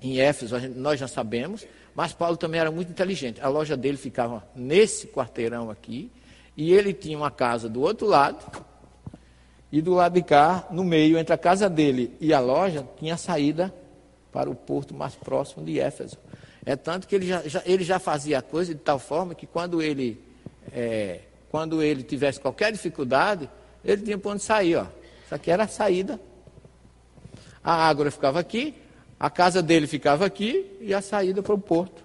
em Éfeso, nós já sabemos, mas Paulo também era muito inteligente. A loja dele ficava nesse quarteirão aqui, e ele tinha uma casa do outro lado, e do lado de cá, no meio, entre a casa dele e a loja, tinha saída para o porto mais próximo de Éfeso. É tanto que ele já, já ele já fazia a coisa de tal forma que quando ele, é, quando ele tivesse qualquer dificuldade, ele tinha para onde sair. Ó. Isso aqui era a saída. A água ficava aqui, a casa dele ficava aqui e a saída para o porto.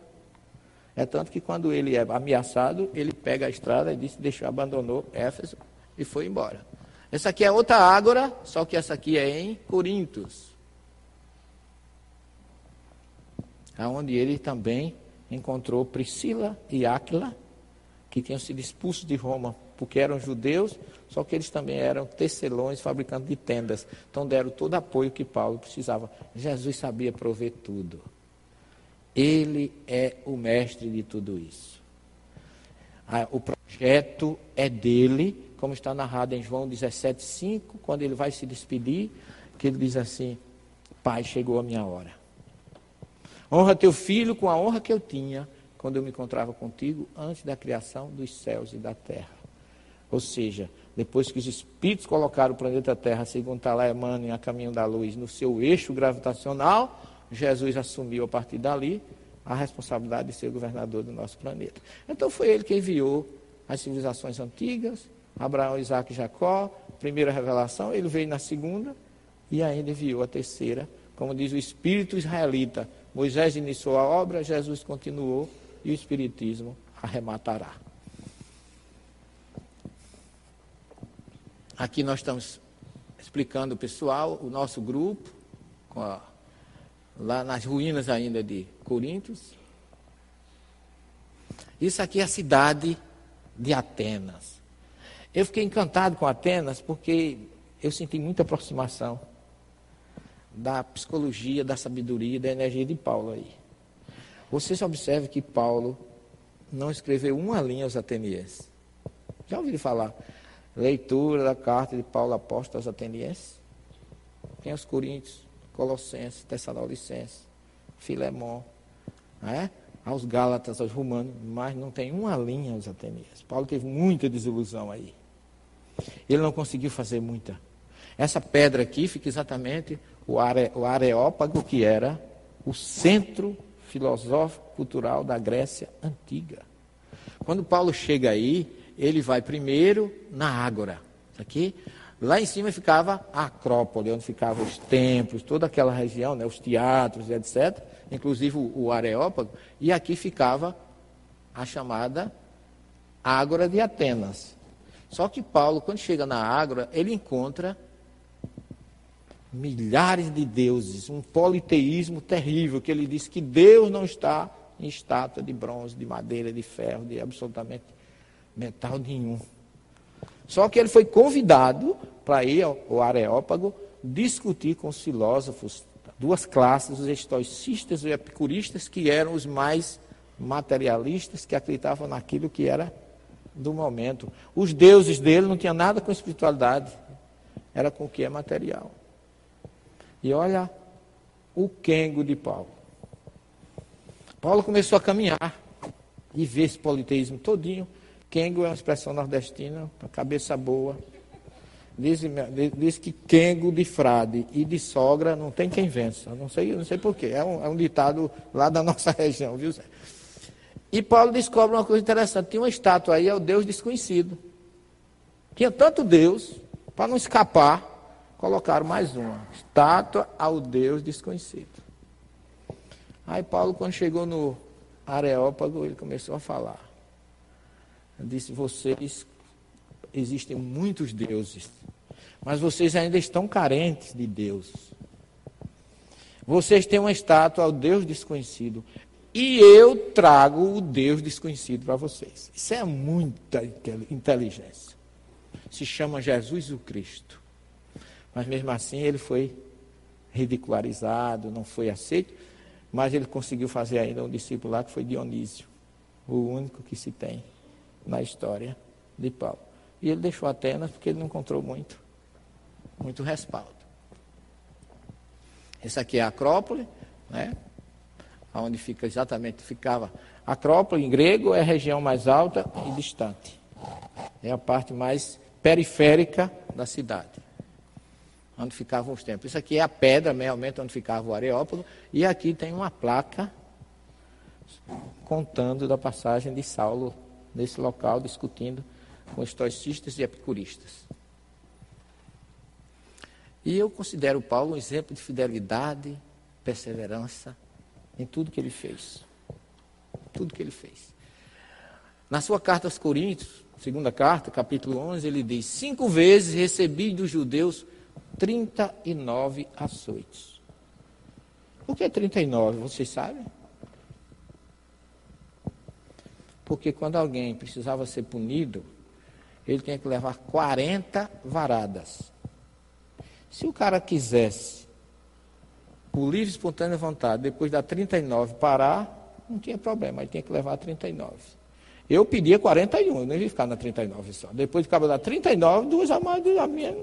É tanto que quando ele é ameaçado, ele pega a estrada e disse, deixou, abandonou Éfeso e foi embora. Essa aqui é outra ágora, só que essa aqui é em Corintos. Onde ele também encontrou Priscila e Áquila, que tinham sido expulsos de Roma porque eram judeus, só que eles também eram tecelões, fabricantes de tendas. Então deram todo o apoio que Paulo precisava. Jesus sabia prover tudo. Ele é o mestre de tudo isso. Ah, o projeto é dele, como está narrado em João 17,5, quando ele vai se despedir, que ele diz assim: Pai, chegou a minha hora. Honra teu filho com a honra que eu tinha quando eu me encontrava contigo antes da criação dos céus e da terra. Ou seja, depois que os espíritos colocaram o planeta Terra, segundo está lá Emmanuel, a caminho da luz, no seu eixo gravitacional, Jesus assumiu a partir dali a responsabilidade de ser governador do nosso planeta. Então foi ele que enviou as civilizações antigas, Abraão, Isaac e Jacó, primeira revelação, ele veio na segunda e ainda enviou a terceira, como diz o espírito israelita. Moisés iniciou a obra, Jesus continuou e o espiritismo arrematará. Aqui nós estamos explicando o pessoal, o nosso grupo, a, lá nas ruínas ainda de Coríntios. Isso aqui é a cidade de Atenas. Eu fiquei encantado com Atenas porque eu senti muita aproximação da psicologia, da sabedoria da energia de Paulo aí. Você se observe que Paulo não escreveu uma linha aos atenienses. Já ouviram falar? Leitura da carta de Paulo Apóstolo aos Atenienses. Tem os Coríntios, Colossenses, Tessalonicenses, Filemão, é? aos Gálatas, aos Romanos, mas não tem uma linha aos Atenienses. Paulo teve muita desilusão aí. Ele não conseguiu fazer muita. Essa pedra aqui fica exatamente o, are, o Areópago, que era o centro filosófico cultural da Grécia antiga. Quando Paulo chega aí, ele vai primeiro na Ágora. Aqui, lá em cima ficava a Acrópole, onde ficavam os templos, toda aquela região, né, os teatros, etc. Inclusive o, Areópago. E aqui ficava a chamada Ágora de Atenas. Só que Paulo, quando chega na Ágora, ele encontra milhares de deuses, um politeísmo terrível, que ele diz que Deus não está em estátua de bronze, de madeira, de ferro, de absolutamente metal nenhum. Só que ele foi convidado para ir ao Areópago discutir com os filósofos, duas classes, os estoicistas e os epicuristas, que eram os mais materialistas, que acreditavam naquilo que era do momento. Os deuses dele não tinham nada com espiritualidade, era com o que é material. E olha o quengo de Paulo. Paulo começou a caminhar e ver esse politeísmo todinho. Kengo é uma expressão nordestina, para cabeça boa. Diz, diz, que Kengo de frade e de sogra não tem quem vença. Não sei, não sei porquê. É um, é um ditado lá da nossa região, viu? E Paulo descobre uma coisa interessante. Tinha uma estátua aí, é o Deus desconhecido. Tinha tanto Deus, para não escapar, colocaram mais uma. Estátua ao Deus desconhecido. Aí Paulo, quando chegou no Areópago, ele começou a falar disse: Vocês, existem muitos deuses, mas vocês ainda estão carentes de Deus. Vocês têm uma estátua ao Deus desconhecido. E eu trago o Deus desconhecido para vocês. Isso é muita inteligência. Se chama Jesus o Cristo. Mas mesmo assim ele foi ridicularizado, não foi aceito. Mas ele conseguiu fazer ainda um discípulo lá que foi Dionísio, o único que se tem na história de Paulo. E ele deixou Atenas porque ele não encontrou muito, muito respaldo. Essa aqui é a Acrópole, né? onde fica exatamente, ficava. Acrópole, em grego, é a região mais alta e distante. É a parte mais periférica da cidade, onde ficavam os templos. Isso aqui é a pedra, realmente, onde ficava o Areópago. E aqui tem uma placa contando da passagem de Saulo nesse local, discutindo com estoicistas e epicuristas. E eu considero Paulo um exemplo de fidelidade, perseverança em tudo que ele fez. Tudo que ele fez. Na sua carta aos Coríntios, segunda carta, capítulo 11, ele diz: Cinco vezes recebi dos judeus 39 açoites. Por que 39? Vocês sabem? Porque quando alguém precisava ser punido, ele tinha que levar 40 varadas. Se o cara quisesse, por livre e espontânea vontade, depois da 39 parar, não tinha problema, ele tinha que levar 39. Eu pedia 41, eu não ia ficar na 39 só. Depois de acabar da 39, duas a mais, a minha.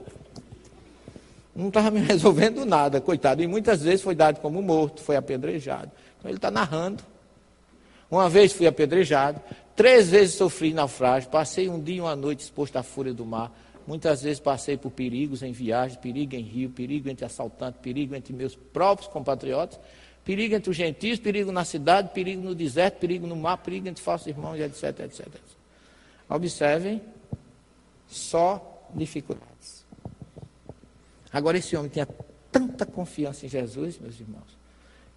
Não estava me resolvendo nada, coitado. E muitas vezes foi dado como morto, foi apedrejado. Então ele está narrando. Uma vez fui apedrejado, três vezes sofri naufrágio, passei um dia e uma noite exposto à fúria do mar. Muitas vezes passei por perigos em viagem, perigo em rio, perigo entre assaltantes, perigo entre meus próprios compatriotas, perigo entre os gentios, perigo na cidade, perigo no deserto, perigo no mar, perigo entre falsos irmãos, etc, etc. Observem, só dificuldades. Agora, esse homem tinha tanta confiança em Jesus, meus irmãos,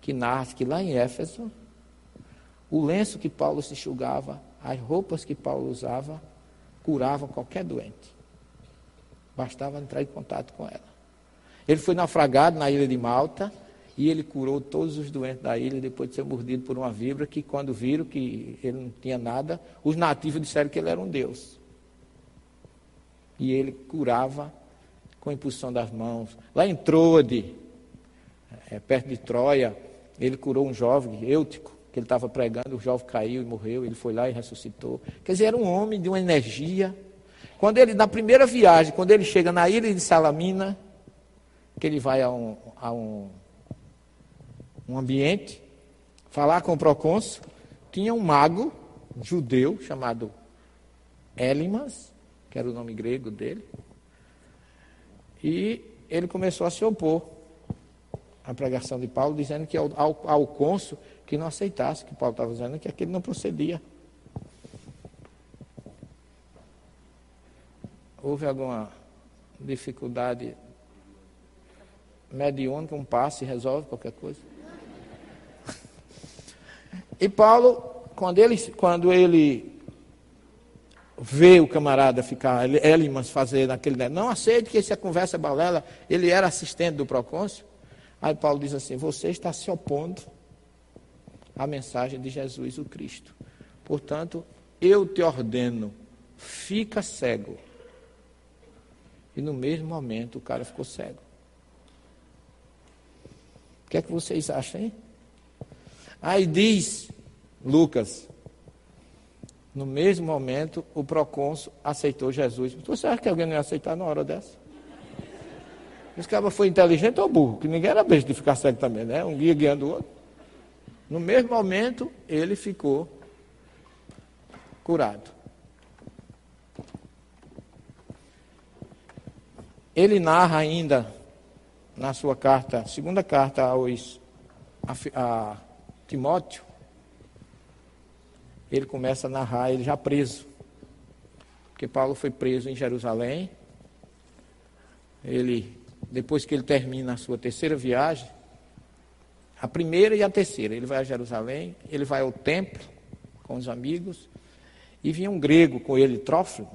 que nasce que lá em Éfeso, o lenço que Paulo se enxugava, as roupas que Paulo usava, curavam qualquer doente. Bastava entrar em contato com ela. Ele foi naufragado na ilha de Malta e ele curou todos os doentes da ilha depois de ser mordido por uma vibra que, quando viram que ele não tinha nada, os nativos disseram que ele era um deus. E ele curava com a impulsão das mãos. Lá em Troade, é, perto de Troia, ele curou um jovem, Eutico, que ele estava pregando, o jovem caiu e morreu, ele foi lá e ressuscitou. Quer dizer, era um homem de uma energia quando ele, na primeira viagem, quando ele chega na ilha de Salamina, que ele vai a um, a um, um ambiente, falar com o procônsul, tinha um mago um judeu chamado Elimas, que era o nome grego dele, e ele começou a se opor à pregação de Paulo, dizendo que ao, ao, ao cônsul que não aceitasse que Paulo estava dizendo que aquele não procedia. houve alguma dificuldade mediúnica, um passe resolve qualquer coisa. E Paulo, quando ele, quando ele vê o camarada ficar, Elimas fazer naquele, não aceite que essa conversa balela, ele era assistente do procônsul. Aí Paulo diz assim: Você está se opondo à mensagem de Jesus o Cristo. Portanto, eu te ordeno, fica cego e no mesmo momento o cara ficou cego. O que é que vocês acham, hein? Aí diz Lucas, no mesmo momento o procônsul aceitou Jesus. Você acha que alguém não ia aceitar na hora dessa? Esse cara foi inteligente ou burro? Que ninguém era besta de ficar cego também, né? Um guia guiando o outro. No mesmo momento, ele ficou curado. Ele narra ainda na sua carta, segunda carta aos, a, a Timóteo, ele começa a narrar, ele já preso. Porque Paulo foi preso em Jerusalém. Ele, depois que ele termina a sua terceira viagem, a primeira e a terceira, ele vai a Jerusalém, ele vai ao templo com os amigos, e vinha um grego com ele, Trófilo,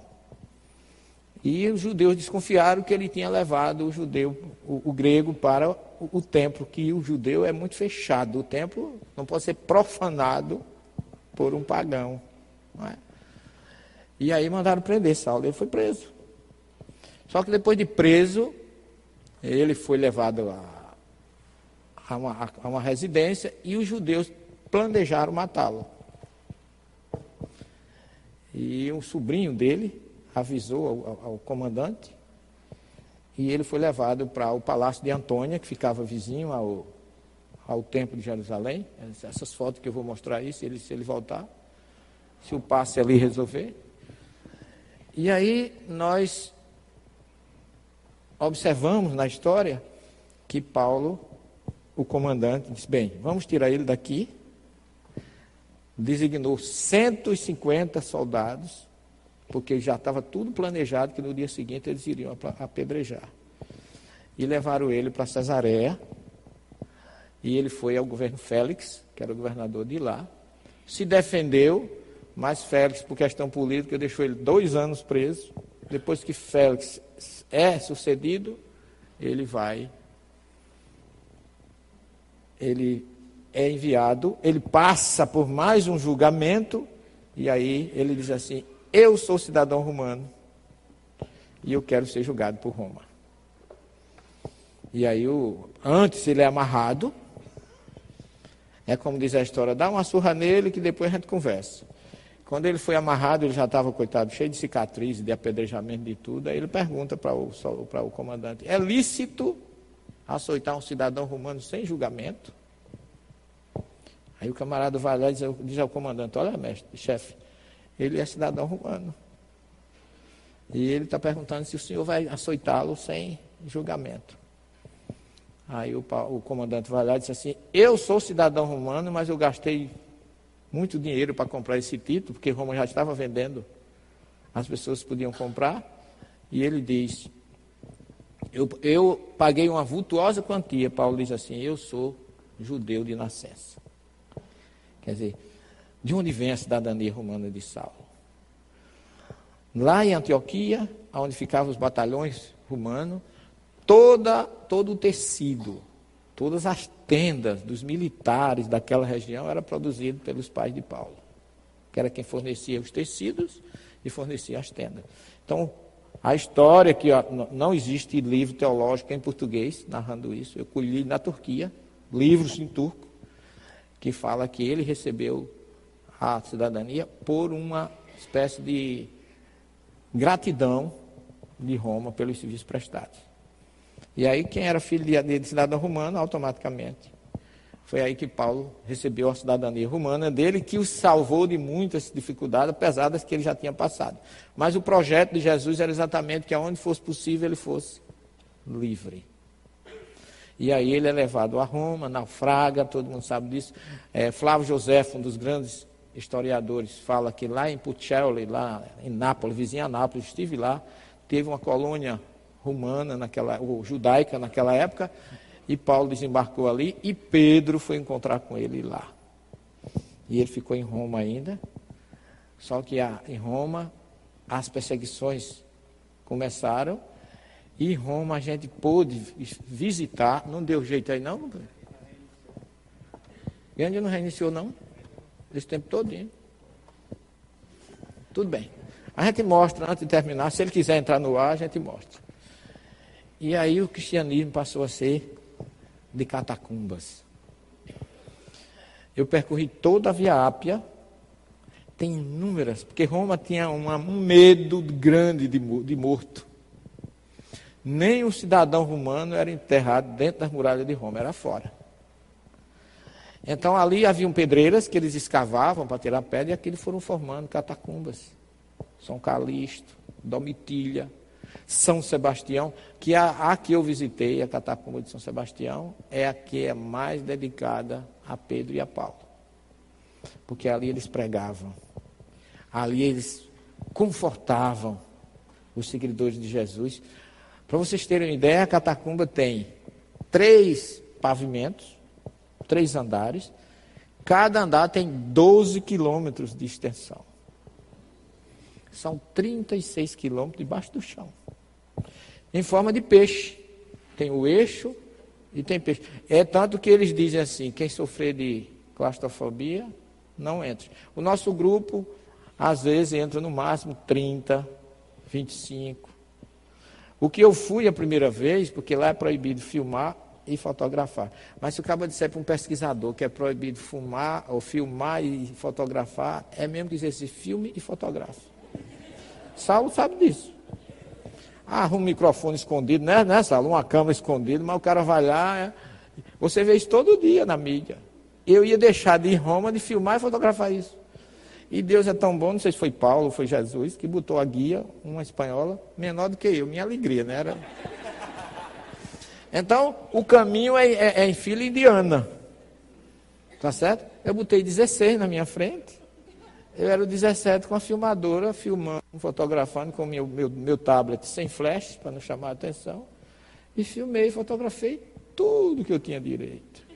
e os judeus desconfiaram que ele tinha levado o judeu, o, o grego, para o, o templo, que o judeu é muito fechado. O templo não pode ser profanado por um pagão. É? E aí mandaram prender Saulo. Ele foi preso. Só que depois de preso, ele foi levado a, a, uma, a uma residência e os judeus planejaram matá-lo. E um sobrinho dele avisou ao, ao, comandante e ele foi levado para o palácio de Antônia, que ficava vizinho ao, ao templo de Jerusalém. Essas fotos que eu vou mostrar aí, se ele, se ele voltar, se o passe ali resolver. E aí nós observamos na história que Paulo, o comandante, disse: bem, vamos tirar ele daqui. Designou 150 soldados, porque já estava tudo planejado que no dia seguinte eles iriam apedrejar. E levaram ele para Cesareia. E ele foi ao governo Félix, que era o governador de lá. Se defendeu, mas Félix, por questão política, deixou ele dois anos preso. Depois que Félix é sucedido, ele vai, ele é enviado, ele passa por mais um julgamento, e aí ele diz assim: Eu sou cidadão romano e eu quero ser julgado por Roma. E aí, o, antes ele é amarrado, é como diz a história: dá uma surra nele que depois a gente conversa. Quando ele foi amarrado, ele já estava, coitado, cheio de cicatrizes, de apedrejamento, de tudo. Aí ele pergunta para o, para o comandante: é lícito açoitar um cidadão romano sem julgamento? Aí o camarada vai lá e diz, ao comandante: Olha, mestre, chefe, ele é cidadão romano. E ele está perguntando se o senhor vai açoitá-lo sem julgamento. Aí o, o comandante vai lá e diz assim: Eu sou cidadão romano, mas eu gastei muito dinheiro para comprar esse título, porque Roma já estava vendendo, as pessoas podiam comprar, e ele diz: Eu, eu paguei uma vultuosa quantia. Paulo diz assim: Eu sou judeu de nascença. Quer dizer, de onde vem a cidadania romana de Saulo? Lá em Antioquia, onde ficavam os batalhões romanos, toda, todo o tecido Todas as tendas dos militares daquela região eram produzidas pelos pais de Paulo, que era quem fornecia os tecidos e fornecia as tendas. Então, a história que ó, não existe livro teológico em português narrando isso. Eu colhi na Turquia livros em turco que fala que ele recebeu a cidadania por uma espécie de gratidão de Roma pelos serviços prestados. E aí, quem era filho de, de cidadão romano, automaticamente. Foi aí que Paulo recebeu a cidadania romana dele, que o salvou de muitas dificuldades, apesar das que ele já tinha passado. Mas o projeto de Jesus era exatamente que aonde fosse possível ele fosse livre. E aí ele é levado a Roma, naufraga, todo mundo sabe disso. É, Flávio José, um dos grandes historiadores, fala que lá em Puccelli, lá em Nápoles, vizinha a Nápoles, estive lá, teve uma colônia romana, naquela, ou judaica naquela época, e Paulo desembarcou ali e Pedro foi encontrar com ele lá. E ele ficou em Roma ainda, só que em Roma as perseguições começaram e Roma a gente pôde visitar, não deu jeito aí não? Grande não reiniciou não? Esse tempo todinho. Tudo bem. A gente mostra antes de terminar, se ele quiser entrar no ar, a gente mostra. E aí o cristianismo passou a ser de catacumbas. Eu percorri toda a Via Ápia, tem inúmeras, porque Roma tinha uma, um medo grande de, de morto. Nem o cidadão romano era enterrado dentro das muralhas de Roma, era fora. Então ali haviam pedreiras que eles escavavam para tirar pedra e aqui foram formando catacumbas. São Calixto, Domitilha, são Sebastião, que a, a que eu visitei, a catacumba de São Sebastião, é a que é mais dedicada a Pedro e a Paulo. Porque ali eles pregavam, ali eles confortavam os seguidores de Jesus. Para vocês terem uma ideia, a catacumba tem três pavimentos, três andares, cada andar tem 12 quilômetros de extensão. São 36 quilômetros debaixo do chão em forma de peixe. Tem o eixo E tem peixe. É tanto que eles dizem assim: quem sofrer de claustrofobia, não entre. O nosso grupo, às vezes, entra no máximo 30, 25. O que eu fui a primeira vez, porque lá é proibido filmar e fotografar. Mas se o cabo disser para um pesquisador que é proibido fumar, ou filmar e fotografar, é mesmo dizer se filme e fotografe. Saulo sabe disso. Ah, um microfone escondido, né, né Saulo? Uma câmera escondida, mas o cara vai lá. É... Você vê isso todo dia na mídia. Eu ia deixar de ir em Roma de filmar e fotografar isso. E Deus é tão bom, não sei se foi Paulo foi Jesus, que botou a guia, uma espanhola, menor do que eu. Minha alegria, né? Era... Então, o caminho é, é, é em fila indiana. Tá certo? Eu botei 16 na minha frente. Eu era o 17 com a filmadora, filmando, fotografando com meu, meu, meu tablet sem flash, para não chamar a atenção. E filmei, fotografei tudo que eu tinha direito.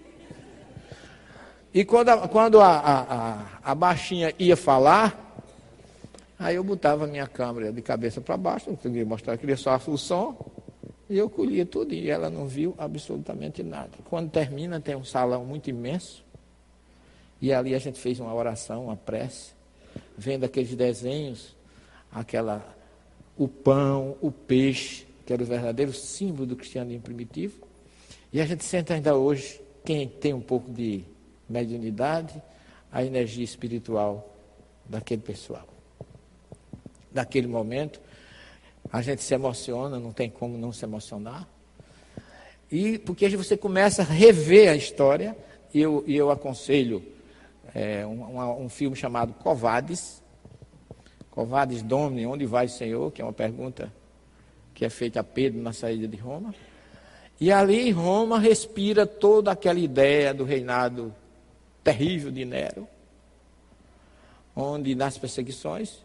E quando a, quando a, a, a, baixinha ia falar, aí eu botava a minha câmera de cabeça para baixo, não queria mostrar, queria só o som, e eu colhia tudo, e ela não viu absolutamente nada. Quando termina, tem um salão muito imenso, e ali a gente fez uma oração, uma prece, vendo aqueles desenhos, aquela, o pão, o peixe, que era o verdadeiro símbolo do cristianismo primitivo. E a gente sente ainda hoje, quem tem um pouco de mediunidade, a energia espiritual daquele pessoal. Daquele momento, a gente se emociona, não tem como não se emocionar. E porque você começa a rever a história, e eu, e eu aconselho é, um, um, filme chamado Covades, Covades Domini, onde vai o Senhor? Que é uma pergunta que é feita a Pedro na saída de Roma. E ali Roma respira toda aquela ideia do reinado terrível de Nero, onde nas perseguições,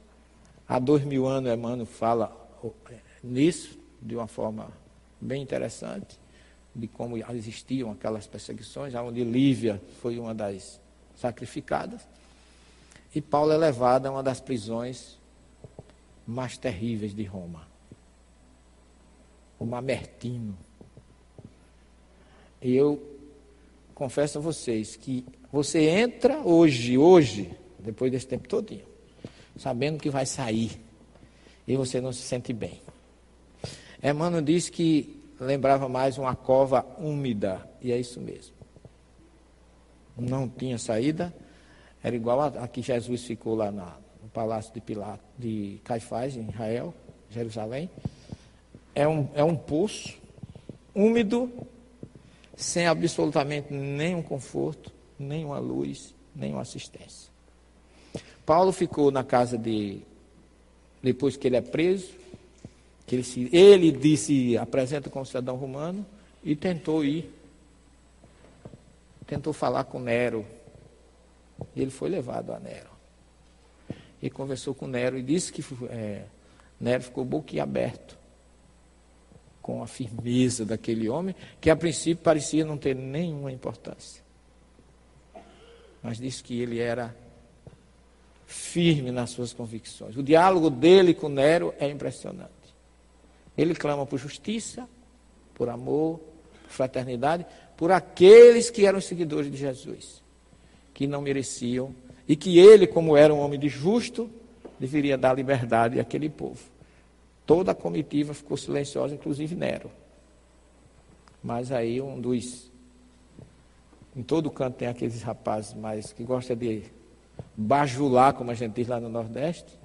há dois mil anos Emmanuel fala nisso de uma forma bem interessante, de como existiam aquelas perseguições, onde Lívia foi uma das sacrificadas, e Paulo é levado a uma das prisões mais terríveis de Roma, o Mamertino. E eu confesso a vocês que você entra hoje, hoje, depois desse tempo todinho, sabendo que vai sair, e você não se sente bem. Emmanuel disse que lembrava mais uma cova úmida, e é isso mesmo. Não tinha saída, era igual a, a que Jesus ficou lá na, no palácio de, Pilato, de Caifás, em Israel, Jerusalém. É um, é um poço úmido, sem absolutamente nenhum conforto, nenhuma luz, nenhuma assistência. Paulo ficou na casa de, depois que ele é preso, que ele, se, ele disse, apresenta como cidadão romano, e tentou ir, tentou falar com Nero, e ele foi levado a Nero. E conversou com Nero e disse que é, Nero ficou boquiaberto com a firmeza daquele homem, que a princípio parecia não ter nenhuma importância mas disse que ele era firme nas suas convicções. O diálogo dele com Nero é impressionante. Ele clama por justiça, por amor, por fraternidade, por aqueles que eram seguidores de Jesus, que não mereciam, e que ele, como era um homem de justo, deveria dar liberdade àquele povo. Toda a comitiva ficou silenciosa, inclusive Nero. Mas aí um dos em todo canto tem aqueles rapazes mais que gostam de bajular, como a gente diz lá no Nordeste.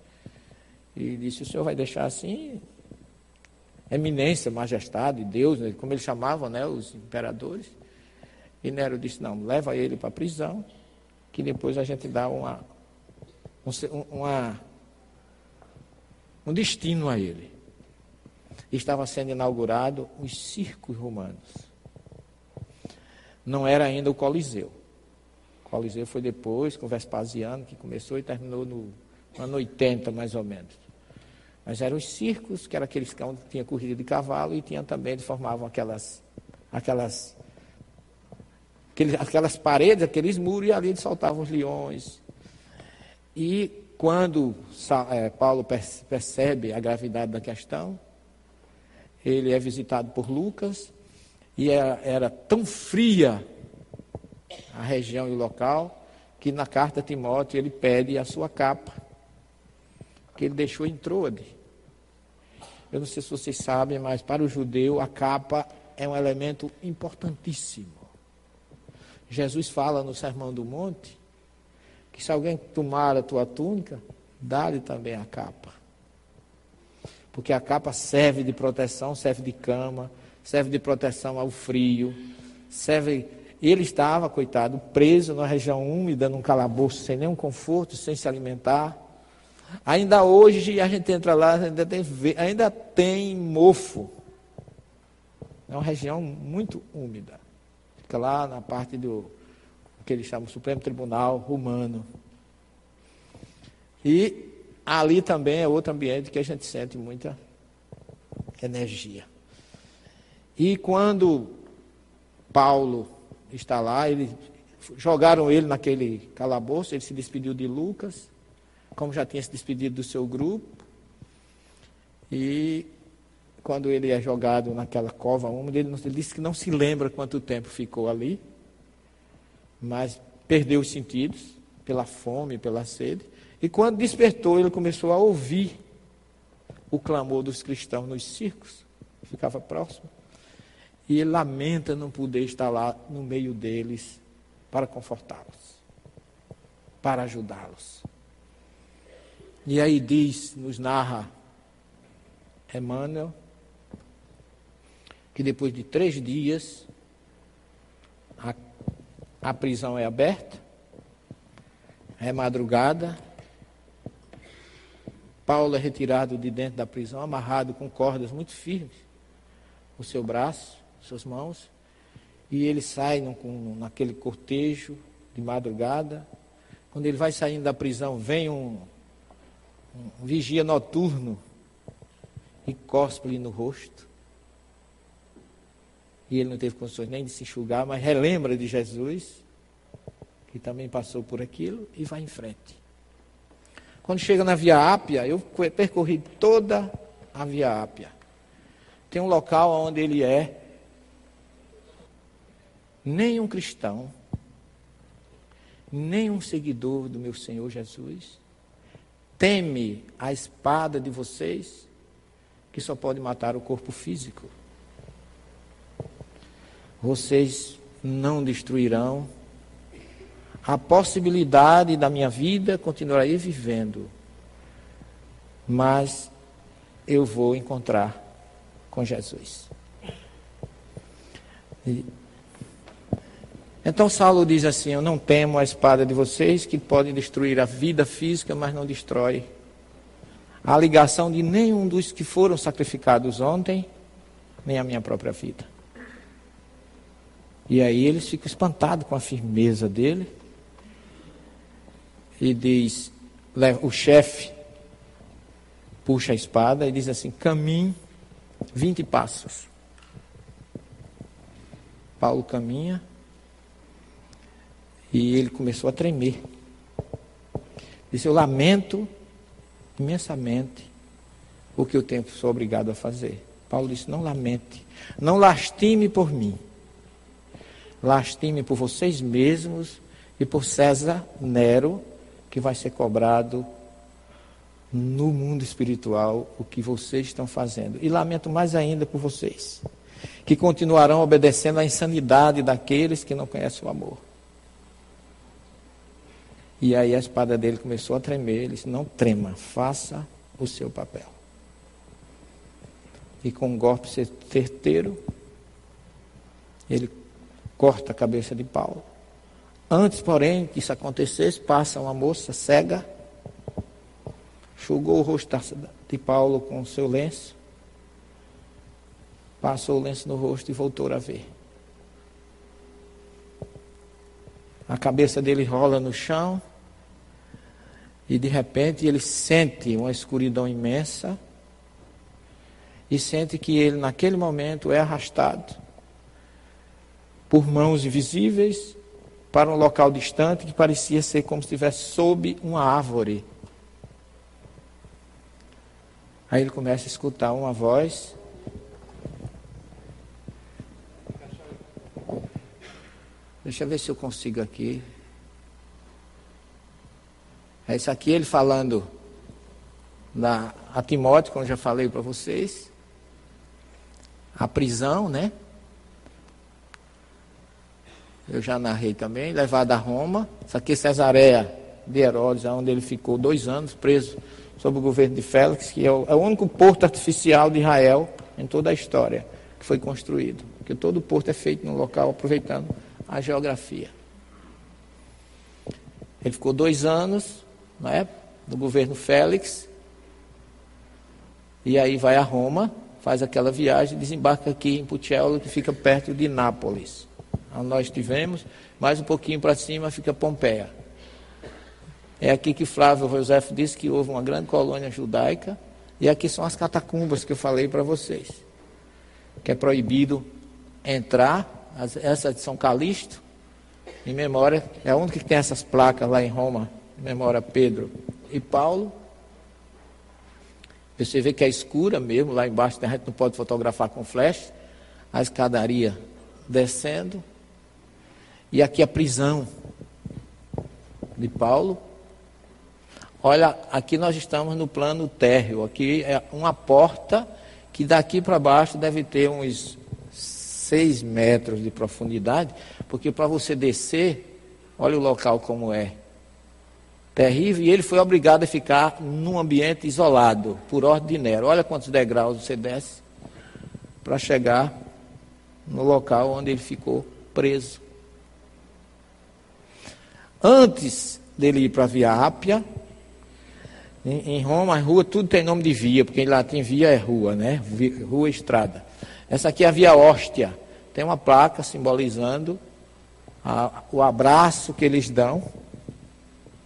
E disse: O senhor vai deixar assim? Eminência, majestade, Deus, né? como eles chamavam, né, os imperadores. E Nero disse: Não, leva ele para a prisão, que depois a gente dá uma, um, uma, um destino a ele. Estava sendo inaugurado os circos romanos não era ainda o Coliseu. O Coliseu foi depois, com Vespasiano, que começou e terminou no ano 80, mais ou menos. Mas eram os circos, que eram aqueles que tinha corrida de cavalo e tinha também, eles formavam aquelas, aquelas, aqueles, aquelas paredes, aqueles muros, e ali eles soltavam os leões. E quando é, Paulo percebe a gravidade da questão, ele é visitado por Lucas, E era, era tão fria a região e o local que na carta a Timóteo ele pede a sua capa, que ele deixou em Troade. Eu não sei se vocês sabem, mas para o judeu a capa é um elemento importantíssimo. Jesus fala no Sermão do Monte que se alguém tomar a tua túnica, dá-lhe também a capa. Porque a capa serve de proteção, serve de cama, serve de proteção ao frio, serve. Ele estava, coitado, preso na região úmida, num calabouço, sem nenhum conforto, sem se alimentar. Ainda hoje a gente entra lá, ainda tem, ainda tem mofo. É uma região muito úmida. Lá na parte do que eles chamam Supremo Tribunal Romano. E ali também é outro ambiente que a gente sente muita energia. E quando Paulo está lá, ele, jogaram ele naquele calabouço, ele se despediu de Lucas, como já tinha se despedido do seu grupo. E quando ele é jogado naquela cova úmida, ele, ele disse que não se lembra quanto tempo ficou ali, mas perdeu os sentidos pela fome, pela sede. E quando despertou, ele começou a ouvir o clamor dos cristãos nos circos, ficava próximo. E ele lamenta não poder estar lá no meio deles para confortá-los, para ajudá-los. E aí diz, nos narra Emmanuel, que depois de três dias a, a prisão é aberta, é madrugada, Paulo é retirado de dentro da prisão, amarrado com cordas muito firmes, o seu braço, suas mãos, e ele sai no, naquele cortejo de madrugada. Quando ele vai saindo da prisão, vem um, um vigia noturno e cospe-lhe no rosto. E ele não teve condições nem de se enxugar, mas relembra de Jesus, que também passou por aquilo, e vai em frente. Quando chega na Via Ápia, eu percorri toda a Via Ápia. Tem um local onde ele é nenhum cristão, nenhum seguidor do meu Senhor Jesus teme a espada de vocês, que só pode matar o corpo físico. Vocês não destruirão a possibilidade da minha vida continuarei vivendo, mas eu vou encontrar com Jesus. E então Saulo diz assim: Eu não temo a espada de vocês, que pode destruir a vida física, mas não destrói a ligação de nenhum dos que foram sacrificados ontem, nem a minha própria vida. E aí eles ficam espantados com a firmeza dele. E diz: o chefe puxa a espada e diz assim: caminhe 20 passos. Paulo caminha e ele começou a tremer. Disse: Eu lamento imensamente o que eu tenho sou obrigado a fazer. Paulo disse: Não lamente, não lastime por mim, lastime por vocês mesmos e por César Nero, que vai ser cobrado no mundo espiritual o que vocês estão fazendo. E lamento mais ainda por vocês, que continuarão obedecendo à insanidade daqueles que não conhecem o amor. E aí a espada dele começou a tremer. Ele disse: Não trema, faça o seu papel. E com um golpe certeiro, ele corta a cabeça de Paulo. Antes, porém, que isso acontecesse, passa uma moça cega, enxugou o rosto de Paulo com o seu lenço, passou o lenço no rosto e voltou a ver. A cabeça dele rola no chão, e de repente ele sente uma escuridão imensa e sente que ele, naquele momento, é arrastado por mãos invisíveis para um local distante que parecia ser como se estivesse sob uma árvore. Aí ele começa a escutar uma voz. Deixa eu ver se eu consigo aqui. É isso aqui ele falando da, a Timóteo, como eu já falei para vocês. A prisão, né? Eu já narrei também, levado a Roma. Isso aqui é Cesareia de Herodes, onde ele ficou dois anos preso sob o governo de Félix, que é o, é o único porto artificial de Israel em toda a história que foi construído. Porque todo o porto é feito num local aproveitando a geografia. Ele ficou dois anos né, no governo Félix, e aí vai a Roma, faz aquela viagem, desembarca aqui em Pucciolo, que fica perto de Nápoles. Onde nós tivemos, mais um pouquinho para cima fica Pompeia. É aqui que Flávio José disse que houve uma grande colônia judaica, e aqui são as catacumbas que eu falei para vocês. Que é proibido entrar, essa de São Calixto, em memória, é a única que tem essas placas lá em Roma, em memória Pedro e Paulo. Você vê que é escura mesmo, lá embaixo a gente não pode fotografar com flash. A escadaria descendo. E aqui a prisão de Paulo. Olha, aqui nós estamos no plano térreo. Aqui é uma porta que daqui para baixo deve ter uns seis metros de profundidade, porque para você descer, olha o local como é terrível, e ele foi obrigado a ficar num ambiente isolado, por ordem de Nero. Olha quantos degraus você desce para chegar no local onde ele ficou preso. Antes dele ir para a Via Ápia, em, em, Roma, a rua tudo tem nome de via, porque em latim via é rua, né? Rua estrada. Essa aqui é a Via Hóstia. Tem uma placa simbolizando a, o abraço que eles dão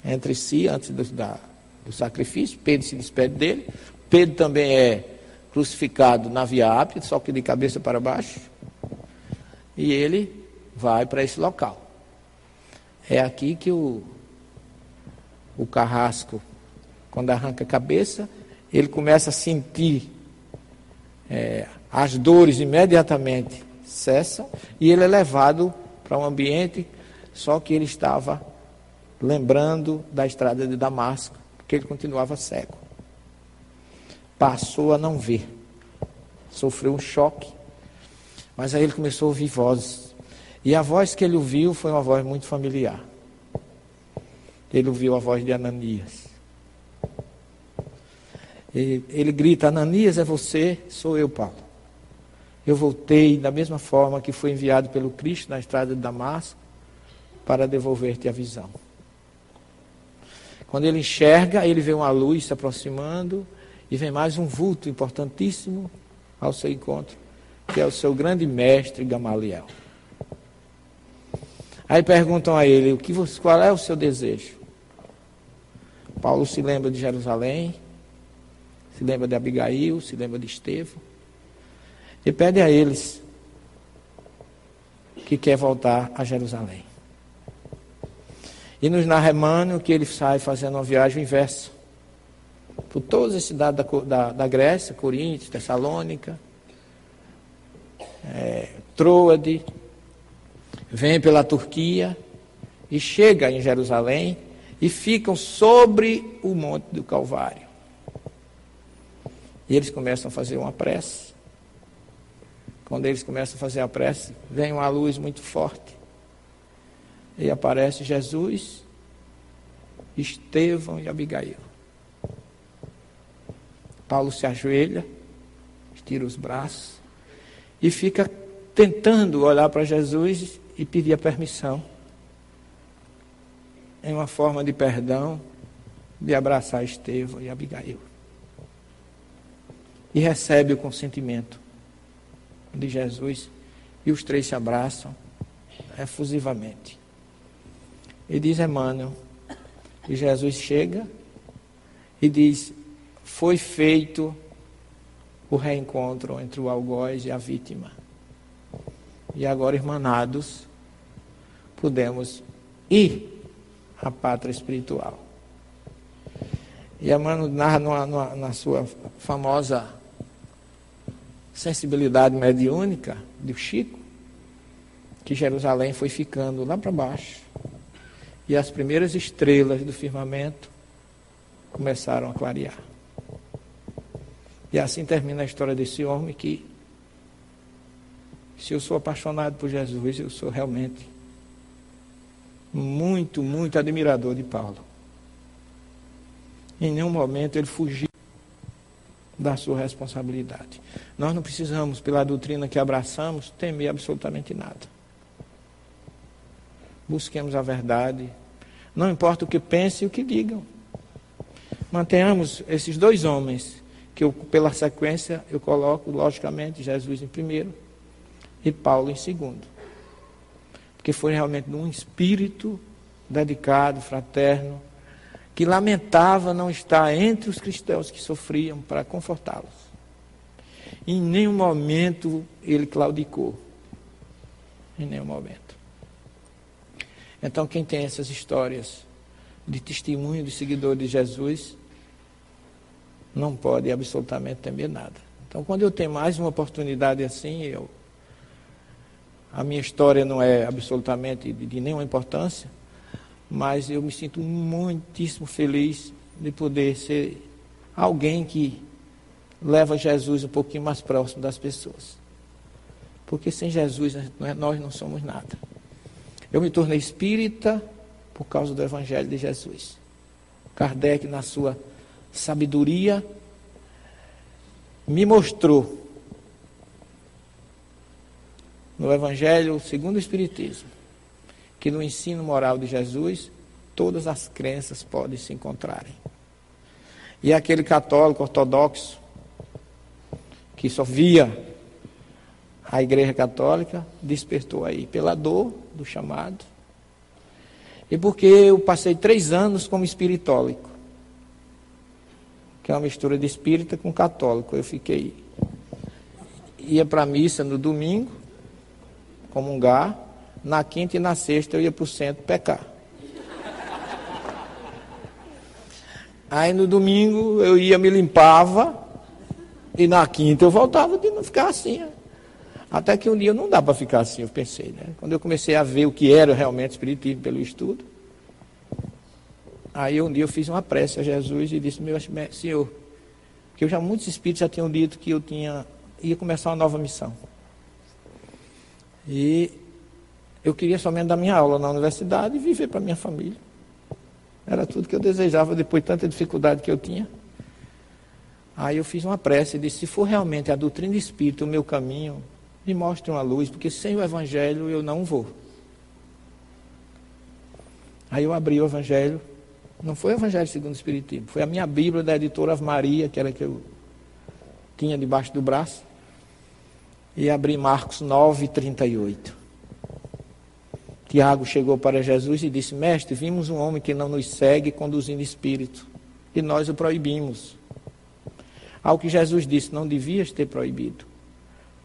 entre si antes do, da, do sacrifício. Pedro se despede dele. Pedro também é crucificado na Via Ápia, só que de cabeça para baixo. E ele vai para esse local. É aqui que o, o carrasco, quando arranca a cabeça, ele começa a sentir é, as dores imediatamente cessam e ele é levado para um ambiente, só que ele estava lembrando da estrada de Damasco, porque ele continuava cego. Passou a não ver. Sofreu um choque. Mas aí ele começou a ouvir vozes. E a voz que ele ouviu foi uma voz muito familiar. Ele ouviu a voz de Ananias. Ele, ele grita: Ananias, é você? Sou eu, Paulo. Eu voltei da mesma forma que fui enviado pelo Cristo na estrada de Damasco para devolver-te a visão. Quando ele enxerga, ele vê uma luz se aproximando e vem mais um vulto importantíssimo ao seu encontro, que é o seu grande mestre Gamaliel. Aí perguntam a ele: o que você, qual é o seu desejo? Paulo se lembra de Jerusalém, se lembra de Abigail, se lembra de Estevão, e pede a eles que quer voltar a Jerusalém. E nos narra que ele sai fazendo uma viagem inversa. Por todas as cidades da, da, da Grécia, Coríntios, Tessalônica, é, Troade, vem pela Turquia e chega em Jerusalém e ficam sobre o Monte do Calvário. E eles começam a fazer uma prece. Quando eles começam a fazer a prece, vem uma luz muito forte. E aparece Jesus, Estevão e Abigail. Paulo se ajoelha, estira os braços e fica tentando olhar para Jesus e pedir a permissão. Em uma forma de perdão, de abraçar Estevão e Abigail. E recebe o consentimento de Jesus e os três se abraçam efusivamente. E diz Emmanuel, e Jesus chega e diz: Foi feito o reencontro entre o algoz e a vítima. E agora, irmanados, podemos ir à pátria espiritual. E Emmanuel narra numa, numa, na sua famosa sensibilidade mediúnica do Chico, que Jerusalém foi ficando lá para baixo. E as primeiras estrelas do firmamento começaram a clarear. E assim termina a história desse homem que, se eu sou apaixonado por Jesus, eu sou realmente muito, muito admirador de Paulo. Em nenhum momento ele fugiu da sua responsabilidade. Nós não precisamos, pela doutrina que abraçamos, temer absolutamente nada. Busquemos a verdade. Não importa o que pensem e o que digam. Mantenhamos esses dois homens, que eu, pela sequência eu coloco, logicamente, Jesus em primeiro e Paulo em segundo. Porque foi realmente num espírito dedicado, fraterno, que lamentava não estar entre os cristãos que sofriam para confortá-los. Em nenhum momento ele claudicou. Em nenhum momento. Então, quem tem essas histórias de testemunho de seguidor de Jesus, não pode absolutamente temer nada. Então, quando eu tenho mais uma oportunidade assim, eu, a minha história não é absolutamente de, de nenhuma importância, mas eu me sinto muitíssimo feliz de poder ser alguém que leva Jesus um pouquinho mais próximo das pessoas. Porque sem Jesus nós não somos nada. Eu me tornei espírita por causa do Evangelho de Jesus. Kardec, na sua sabedoria, me mostrou no Evangelho segundo o Espiritismo que no ensino moral de Jesus todas as crenças podem se encontrarem. E aquele católico ortodoxo que só via a Igreja Católica despertou aí pela dor do chamado e porque eu passei três anos como espiritólico, que é uma mistura de espírita com católico. Eu fiquei ia para a missa no domingo, comungar, na quinta e na sexta eu ia para o centro pecar. Aí no domingo eu ia, me limpava, e na quinta eu voltava de não ficar assim. Até que um dia não dá para ficar assim, eu pensei. Né? Quando eu comecei a ver o que era realmente espiritismo pelo estudo, aí um dia eu fiz uma prece a Jesus e disse, meu Senhor, que eu já muitos espíritos já tinham dito que eu tinha ia começar uma nova missão. E eu queria somente dar minha aula na universidade e viver para minha família. Era tudo que eu desejava depois de tanta dificuldade que eu tinha. Aí eu fiz uma prece e disse: se for realmente a doutrina espírita o meu caminho, me mostre uma luz, porque sem o Evangelho eu não vou. Aí eu abri o Evangelho. Não foi o Evangelho segundo o Espiritismo, foi a minha Bíblia da editora Maria, que era que eu tinha debaixo do braço. E abri Marcos 9, 38. Tiago chegou para Jesus e disse: Mestre, vimos um homem que não nos segue conduzindo espírito, e nós o proibimos. Ao que Jesus disse: Não devias ter proibido,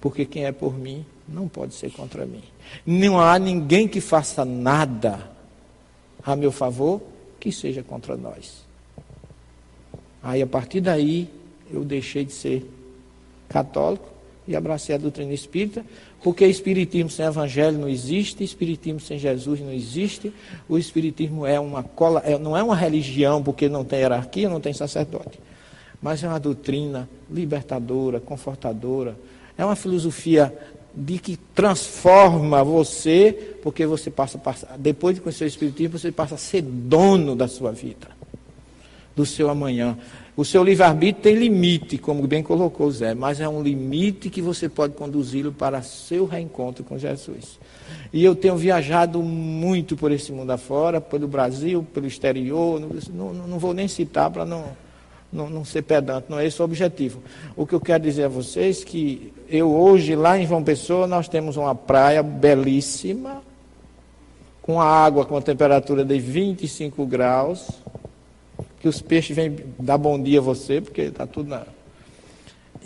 porque quem é por mim não pode ser contra mim. Não há ninguém que faça nada a meu favor que seja contra nós. Aí a partir daí eu deixei de ser católico e abracei a doutrina espírita, porque espiritismo sem evangelho não existe, espiritismo sem Jesus não existe. O espiritismo é uma cola, é, não é uma religião porque não tem hierarquia, não tem sacerdote, mas é uma doutrina libertadora, confortadora. É uma filosofia de que transforma você, porque você passa, depois de conhecer o espiritismo, você passa a ser dono da sua vida, do seu amanhã. O seu livre-arbítrio tem limite, como bem colocou Zé, mas é um limite que você pode conduzi-lo para seu reencontro com Jesus. E eu tenho viajado muito por esse mundo afora, pelo Brasil, pelo exterior, não, não, não vou nem citar para não, não, não ser pedante, não é esse o objetivo. O que eu quero dizer a vocês é que eu hoje, lá em João Pessoa, nós temos uma praia belíssima, com a água com a temperatura de 25 graus, que os peixes vêm dar bom dia a você, porque está tudo na.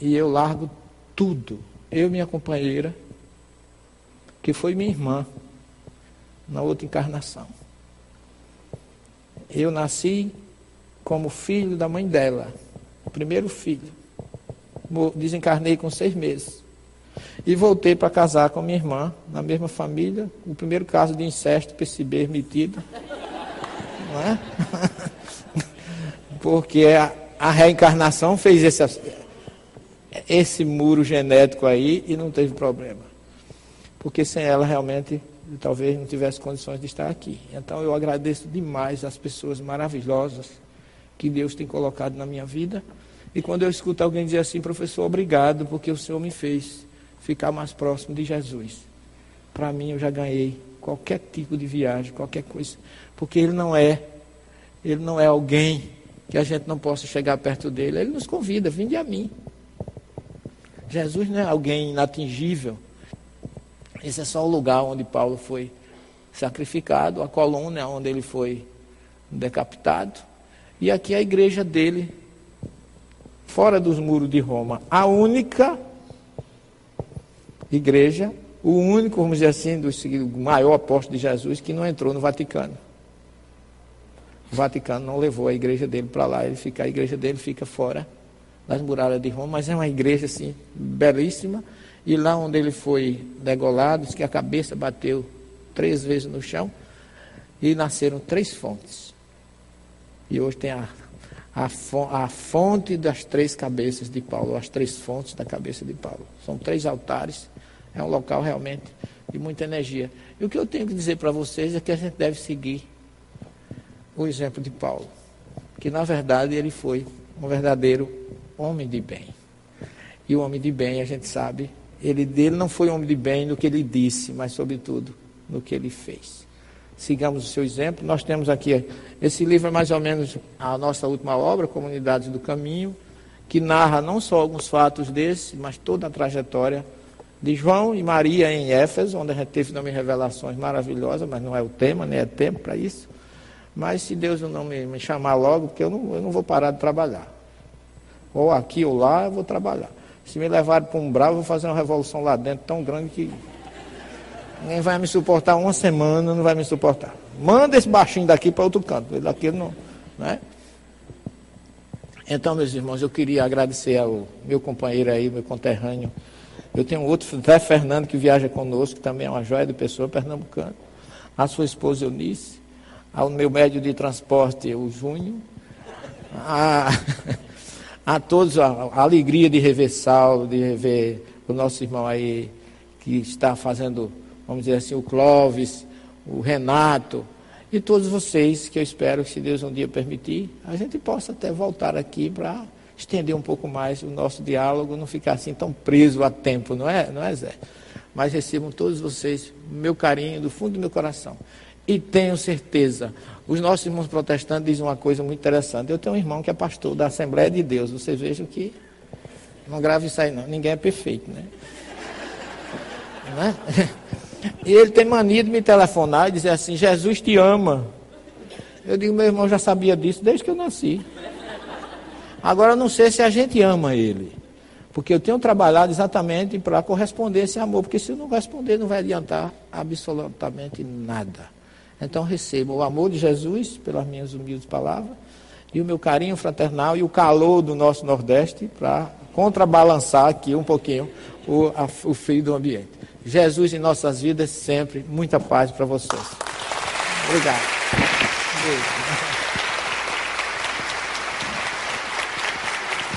E eu largo tudo. Eu e minha companheira, que foi minha irmã, na outra encarnação. Eu nasci como filho da mãe dela, o primeiro filho. Desencarnei com seis meses. E voltei para casar com minha irmã, na mesma família, o primeiro caso de incesto permitido. Não é? Porque a, a reencarnação fez esse, esse muro genético aí e não teve problema. Porque sem ela realmente talvez não tivesse condições de estar aqui. Então eu agradeço demais as pessoas maravilhosas que Deus tem colocado na minha vida. E quando eu escuto alguém dizer assim, professor, obrigado, porque o Senhor me fez ficar mais próximo de Jesus. Para mim eu já ganhei qualquer tipo de viagem, qualquer coisa, porque ele não é, ele não é alguém que a gente não possa chegar perto dele. Ele nos convida, vinde a mim. Jesus não é alguém inatingível. Esse é só o lugar onde Paulo foi sacrificado, a coluna onde ele foi decapitado. E aqui a igreja dele, fora dos muros de Roma, a única igreja, o único, vamos dizer assim, do maior apóstolo de Jesus que não entrou no Vaticano. O Vaticano não levou a igreja dele para lá, ele fica, a igreja dele fica fora das muralhas de Roma, mas é uma igreja assim belíssima. E lá onde ele foi degolado, diz que a cabeça bateu três vezes no chão e nasceram três fontes. E hoje tem a, a, fonte das três cabeças de Paulo, as três fontes da cabeça de Paulo. São três altares é um local realmente de muita energia. E o que eu tenho que dizer para vocês é que a gente deve seguir o exemplo de Paulo, que na verdade ele foi um verdadeiro homem de bem. E o homem de bem, a gente sabe, ele dele não foi homem de bem no que ele disse, mas sobretudo no que ele fez. Sigamos o seu exemplo. Nós temos aqui esse livro é mais ou menos a nossa última obra, Comunidades do Caminho, que narra não só alguns fatos desses, mas toda a trajetória de João e Maria em Éfeso, onde a gente teve também revelações maravilhosas, mas não é o tema, nem é tempo para isso. Mas se Deus não me, me chamar logo, porque eu não, eu não vou parar de trabalhar. Ou aqui ou lá, eu vou trabalhar. Se me levarem para um bravo, eu vou fazer uma revolução lá dentro tão grande que ninguém vai me suportar uma semana, não vai me suportar. Manda esse baixinho daqui para outro canto. Daqui não. Né? Então, meus irmãos, eu queria agradecer ao meu companheiro aí, meu conterrâneo. Eu tenho outro, Zé Fernando, que viaja conosco, que também é uma joia de pessoa, pernambucano. A sua esposa Eunice, ao meu médio de transporte, o Júnior. A, a todos a, a, alegria de rever Saulo, de rever o nosso irmão aí, que está fazendo, vamos dizer assim, o Clóvis, o Renato, e todos vocês, que eu espero que, se Deus um dia permitir, a gente possa até voltar aqui para estender um pouco mais o nosso diálogo, não ficar assim tão preso a tempo, não é, não é Zé? Mas recebam todos vocês meu carinho do fundo do meu coração. E tenho certeza, os nossos irmãos protestantes dizem uma coisa muito interessante. Eu tenho um irmão que é pastor da Assembleia de Deus. Vocês vejam que não grave isso aí não. Ninguém é perfeito, né? né? E ele tem mania de me telefonar e dizer assim, Jesus te ama. Eu digo, meu irmão já sabia disso desde que eu nasci. Agora, não sei se a gente ama ele. Porque eu tenho trabalhado exatamente para corresponder esse amor. Porque se eu não responder, não vai adiantar absolutamente nada. Então, receba o amor de Jesus, pelas minhas humildes palavras, e o meu carinho fraternal e o calor do nosso Nordeste para contrabalançar aqui um pouquinho o, a, o frio do ambiente. Jesus em nossas vidas sempre, muita paz para vocês. Obrigado. Beijo.